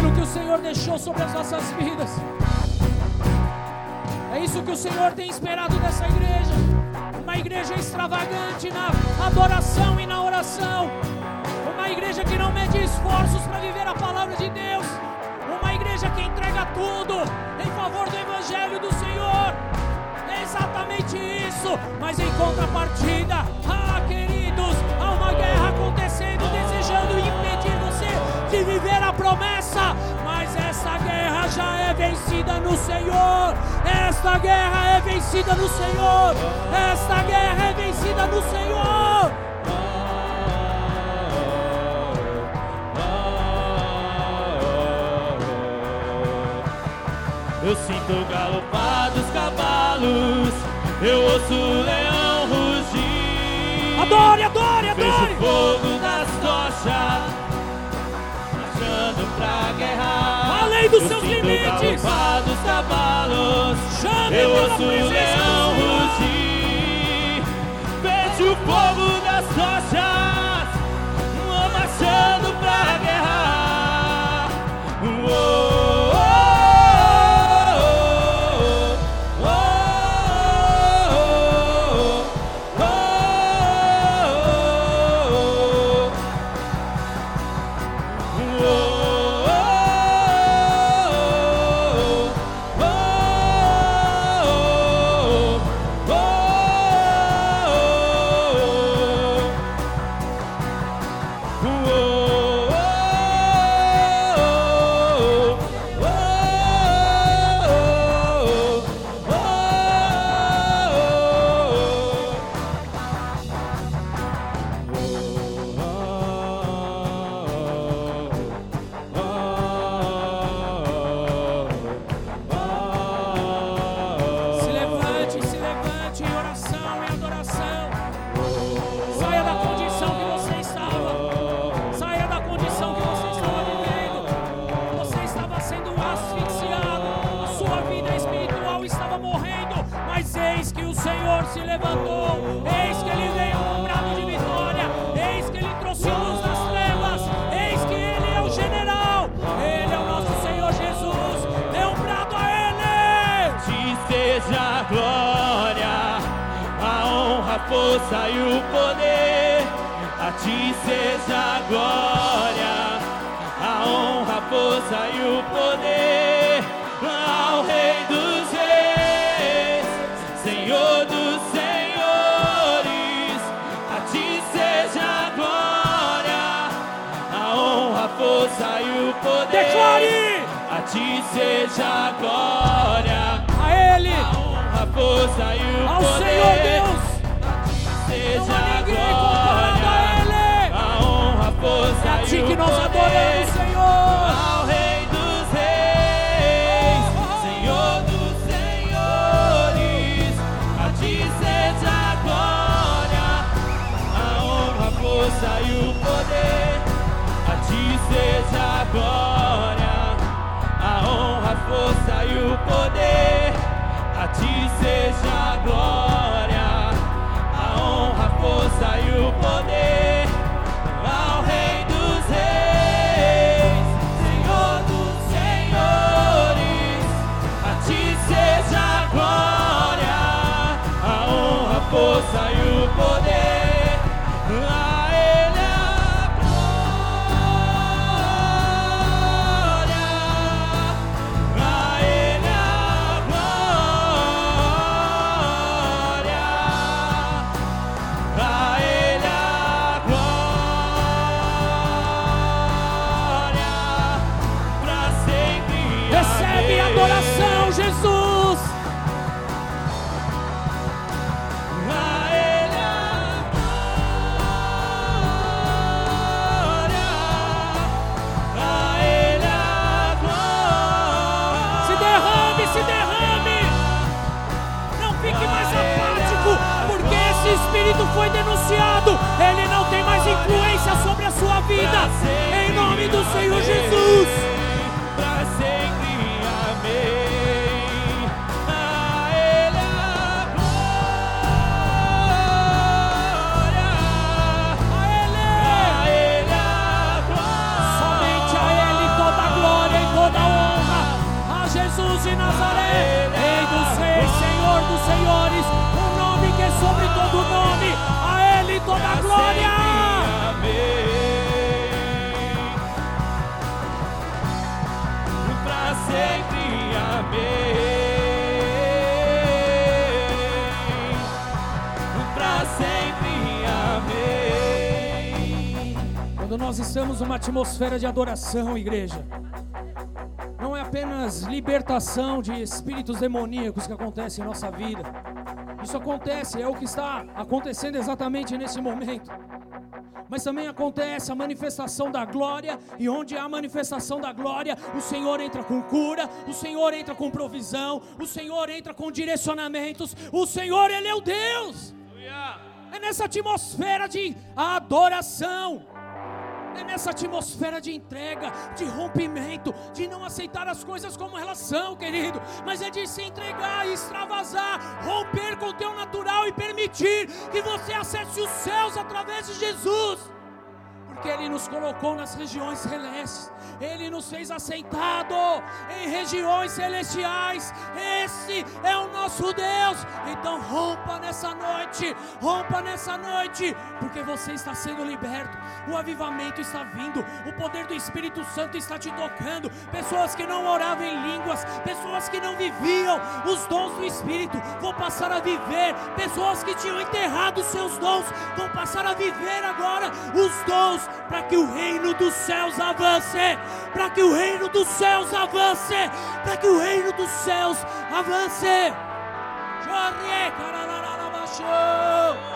Aquilo que o Senhor deixou sobre as nossas vidas. É isso que o Senhor tem esperado dessa igreja. Uma igreja extravagante na adoração e na oração. Uma igreja que não mede esforços para viver a palavra de Deus. Uma igreja que entrega tudo em favor do Evangelho do Senhor. É exatamente isso. Mas em contrapartida, ah, queridos, há uma guerra acontecendo, desejando impedir de viver a promessa, mas essa guerra já é vencida no Senhor. Esta guerra é vencida no Senhor. Esta guerra é vencida no Senhor. Eu sinto galopar dos cavalos, eu ouço o leão rugir. Adore, adore, adore! Vejo fogo das tochas. Dos Eu seus limites. dos cavalos, Chame eu ouço o leão rugir. Vejo o fogo se levantou. Eis que ele veio com brado de vitória. Eis que ele trouxe luz das trevas. Eis que ele é o general. Ele é o nosso Senhor Jesus. Dê um brado a ele. Te seja a glória, a honra, a força e o poder. A ti seja a glória, a honra, a força e o poder. Força e o poder. Declare! A ti seja a glória, A ele. a honra, a força e o Ao poder. Senhor Deus. seja Não há a glória, a ele. a honra, a força É a e ti o que nós poder. adoramos, Nazaré, Rei dos Reis, Senhor dos Senhores, o nome que é sobre todo nome. A Ele toda a glória. Pra sempre, amém. Pra sempre, amém. Quando nós estamos numa atmosfera de adoração, igreja, apenas libertação de espíritos demoníacos que acontece em nossa vida. Isso acontece, é o que está acontecendo exatamente nesse momento. mas também acontece a manifestação da glória, e onde há a manifestação da glória, o Senhor entra com cura, o Senhor entra com provisão, o Senhor entra com direcionamentos, o Senhor, Ele é o Deus. É nessa atmosfera de adoração é nessa atmosfera de entrega, de rompimento, de não aceitar as coisas como elas são, querido, mas é de se entregar, extravasar, romper com o teu natural e permitir que você acesse os céus através de Jesus porque Ele nos colocou nas regiões celestes, Ele nos fez assentado em regiões celestiais. Esse é o nosso Deus. Então rompa nessa noite, rompa nessa noite, porque você está sendo liberto. O avivamento está vindo, o poder do Espírito Santo está te tocando. Pessoas que não oravam em línguas, pessoas que não viviam os dons do Espírito vão passar a viver. Pessoas que tinham enterrado seus dons vão passar a viver agora os dons para que o reino dos céus avance, para que o reino dos céus avance, para que o reino dos céus avance. Jorre, nesse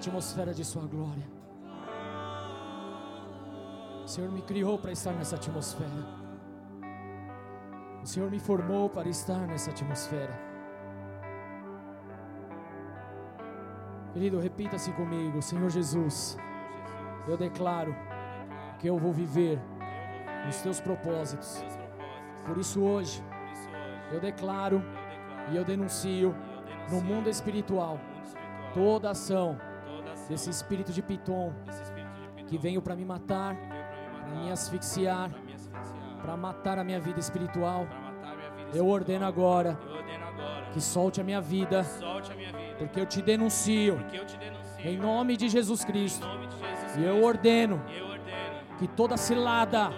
atmosfera de Sua glória. O Senhor me criou para estar nessa atmosfera. O Senhor me formou para estar nessa atmosfera. Querido, repita-se comigo, Senhor Jesus. Eu declaro que eu vou viver os teus propósitos. Por isso hoje eu declaro e eu denuncio no mundo espiritual toda ação desse espírito de Piton que veio para me matar, para me asfixiar, para matar a minha vida espiritual. Eu ordeno agora que solte a minha vida, porque eu te denuncio em nome de Jesus Cristo. E eu ordeno que toda cilada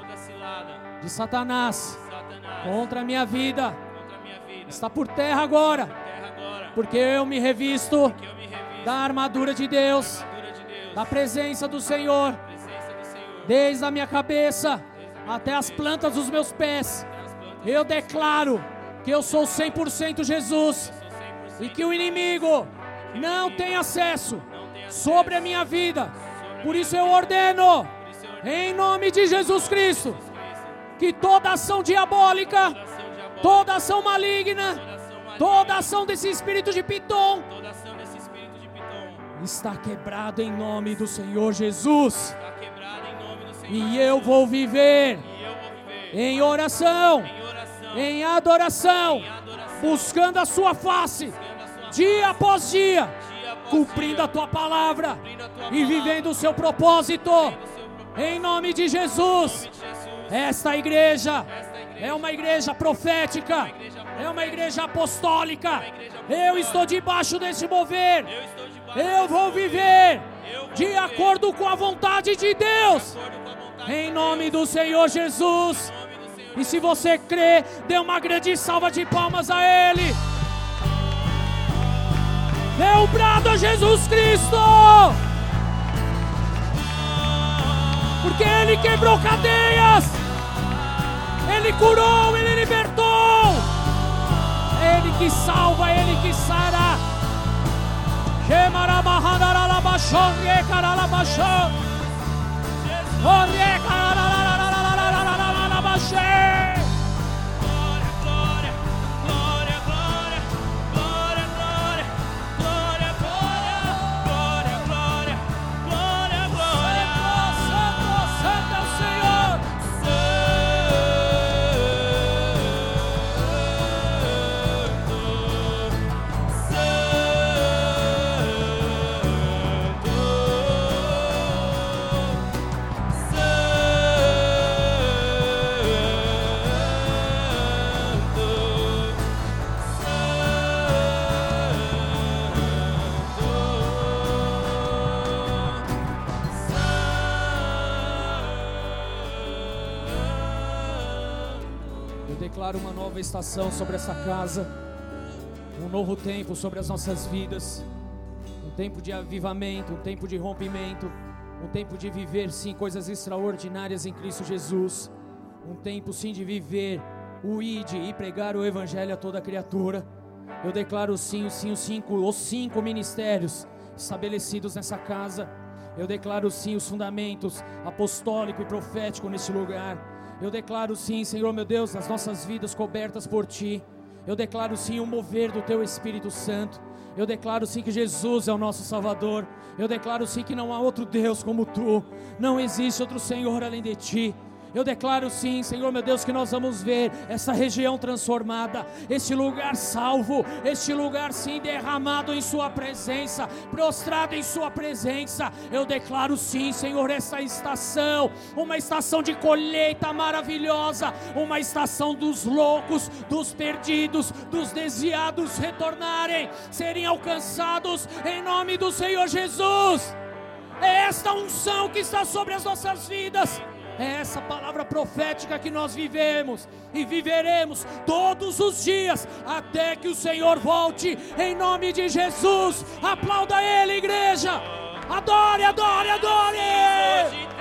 de Satanás contra a minha vida está por terra agora, porque eu me revisto da armadura de Deus, da presença do Senhor, desde a minha cabeça até as plantas dos meus pés. Eu declaro que eu sou 100% Jesus e que o inimigo não tem acesso sobre a minha vida. Por isso eu ordeno, em nome de Jesus Cristo, que toda ação diabólica toda ação maligna, toda ação desse espírito de Piton, está quebrado em nome do Senhor Jesus. E eu vou viver em oração, em adoração, buscando a Sua face, dia após dia, cumprindo a Tua palavra e vivendo o Seu propósito. Em nome de Jesus, esta igreja é uma igreja profética, é uma igreja apostólica. Eu estou debaixo desse mover. Eu vou viver de acordo com a vontade de Deus. Em nome do Senhor Jesus. E se você crê, dê uma grande salva de palmas a Ele. Dê um brado a Jesus Cristo. Porque Ele quebrou cadeias. Ele curou, Ele libertou. Ele que salva, Ele que sara. Yes. Nova estação sobre essa casa, um novo tempo sobre as nossas vidas, um tempo de avivamento, um tempo de rompimento, um tempo de viver sim coisas extraordinárias em Cristo Jesus, um tempo sim de viver o ide e pregar o evangelho a toda criatura. Eu declaro sim, sim, os cinco, os cinco ministérios estabelecidos nessa casa. Eu declaro sim os fundamentos apostólico e profético nesse lugar. Eu declaro sim, Senhor meu Deus, as nossas vidas cobertas por Ti. Eu declaro sim o mover do Teu Espírito Santo. Eu declaro sim que Jesus é o nosso Salvador. Eu declaro sim que não há outro Deus como Tu. Não existe outro Senhor além de Ti. Eu declaro sim, Senhor meu Deus, que nós vamos ver essa região transformada, este lugar salvo, este lugar sim derramado em Sua presença, prostrado em Sua presença. Eu declaro sim, Senhor, essa estação, uma estação de colheita maravilhosa, uma estação dos loucos, dos perdidos, dos desviados retornarem, serem alcançados em nome do Senhor Jesus. É esta unção que está sobre as nossas vidas. É essa palavra profética que nós vivemos e viveremos todos os dias até que o Senhor volte, em nome de Jesus. Aplauda Ele, igreja. Adore, adore, adore.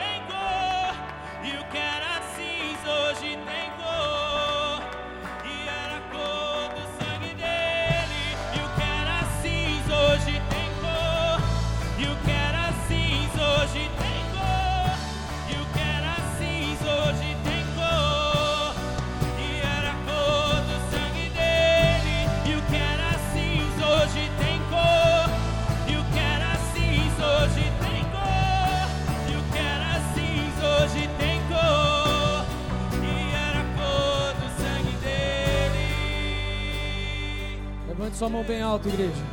Sua mão bem alto, igreja.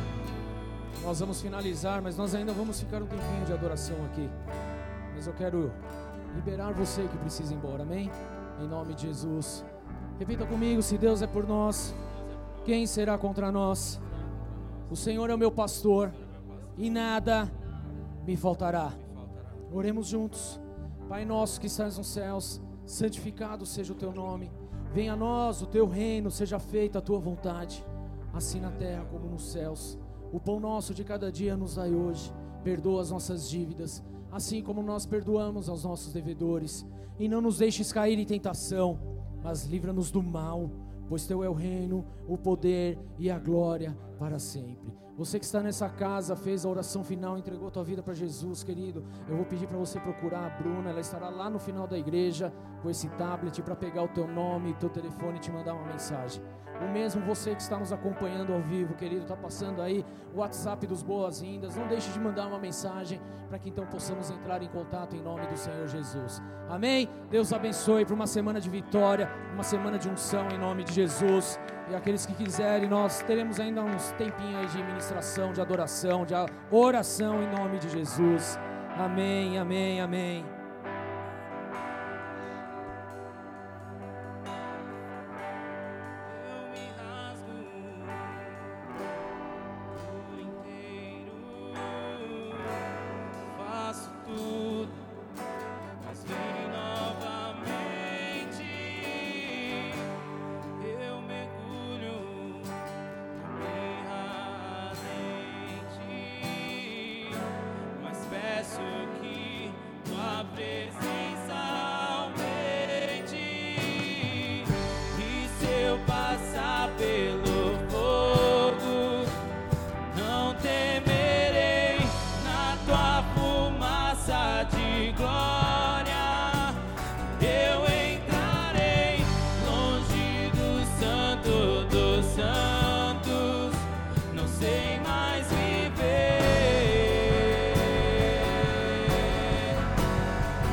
Nós vamos finalizar, mas nós ainda vamos ficar um tempinho de adoração aqui. Mas eu quero liberar você que precisa ir embora, amém? Em nome de Jesus. Repita comigo: se Deus é por nós, quem será contra nós? O Senhor é o meu pastor e nada me faltará. Oremos juntos. Pai nosso que estás nos céus, santificado seja o teu nome. Venha a nós o teu reino, seja feita a tua vontade, assim na terra como nos céus. O pão nosso de cada dia nos dai hoje. Perdoa as nossas dívidas, assim como nós perdoamos aos nossos devedores. E não nos deixes cair em tentação, mas livra-nos do mal, pois teu é o reino, o poder e a glória para sempre. Você que está nessa casa, fez a oração final, entregou tua vida para Jesus, querido. Eu vou pedir para você procurar a Bruna, ela estará lá no final da igreja com esse tablet para pegar o teu nome, teu telefone e te mandar uma mensagem. O mesmo você que está nos acompanhando ao vivo, querido, está passando aí o WhatsApp dos boas-vindas. Não deixe de mandar uma mensagem para que então possamos entrar em contato em nome do Senhor Jesus. Amém? Deus abençoe para uma semana de vitória, uma semana de unção em nome de Jesus. E aqueles que quiserem, nós teremos ainda uns tempinhos de ministração, de adoração, de oração em nome de Jesus. Amém, amém, amém.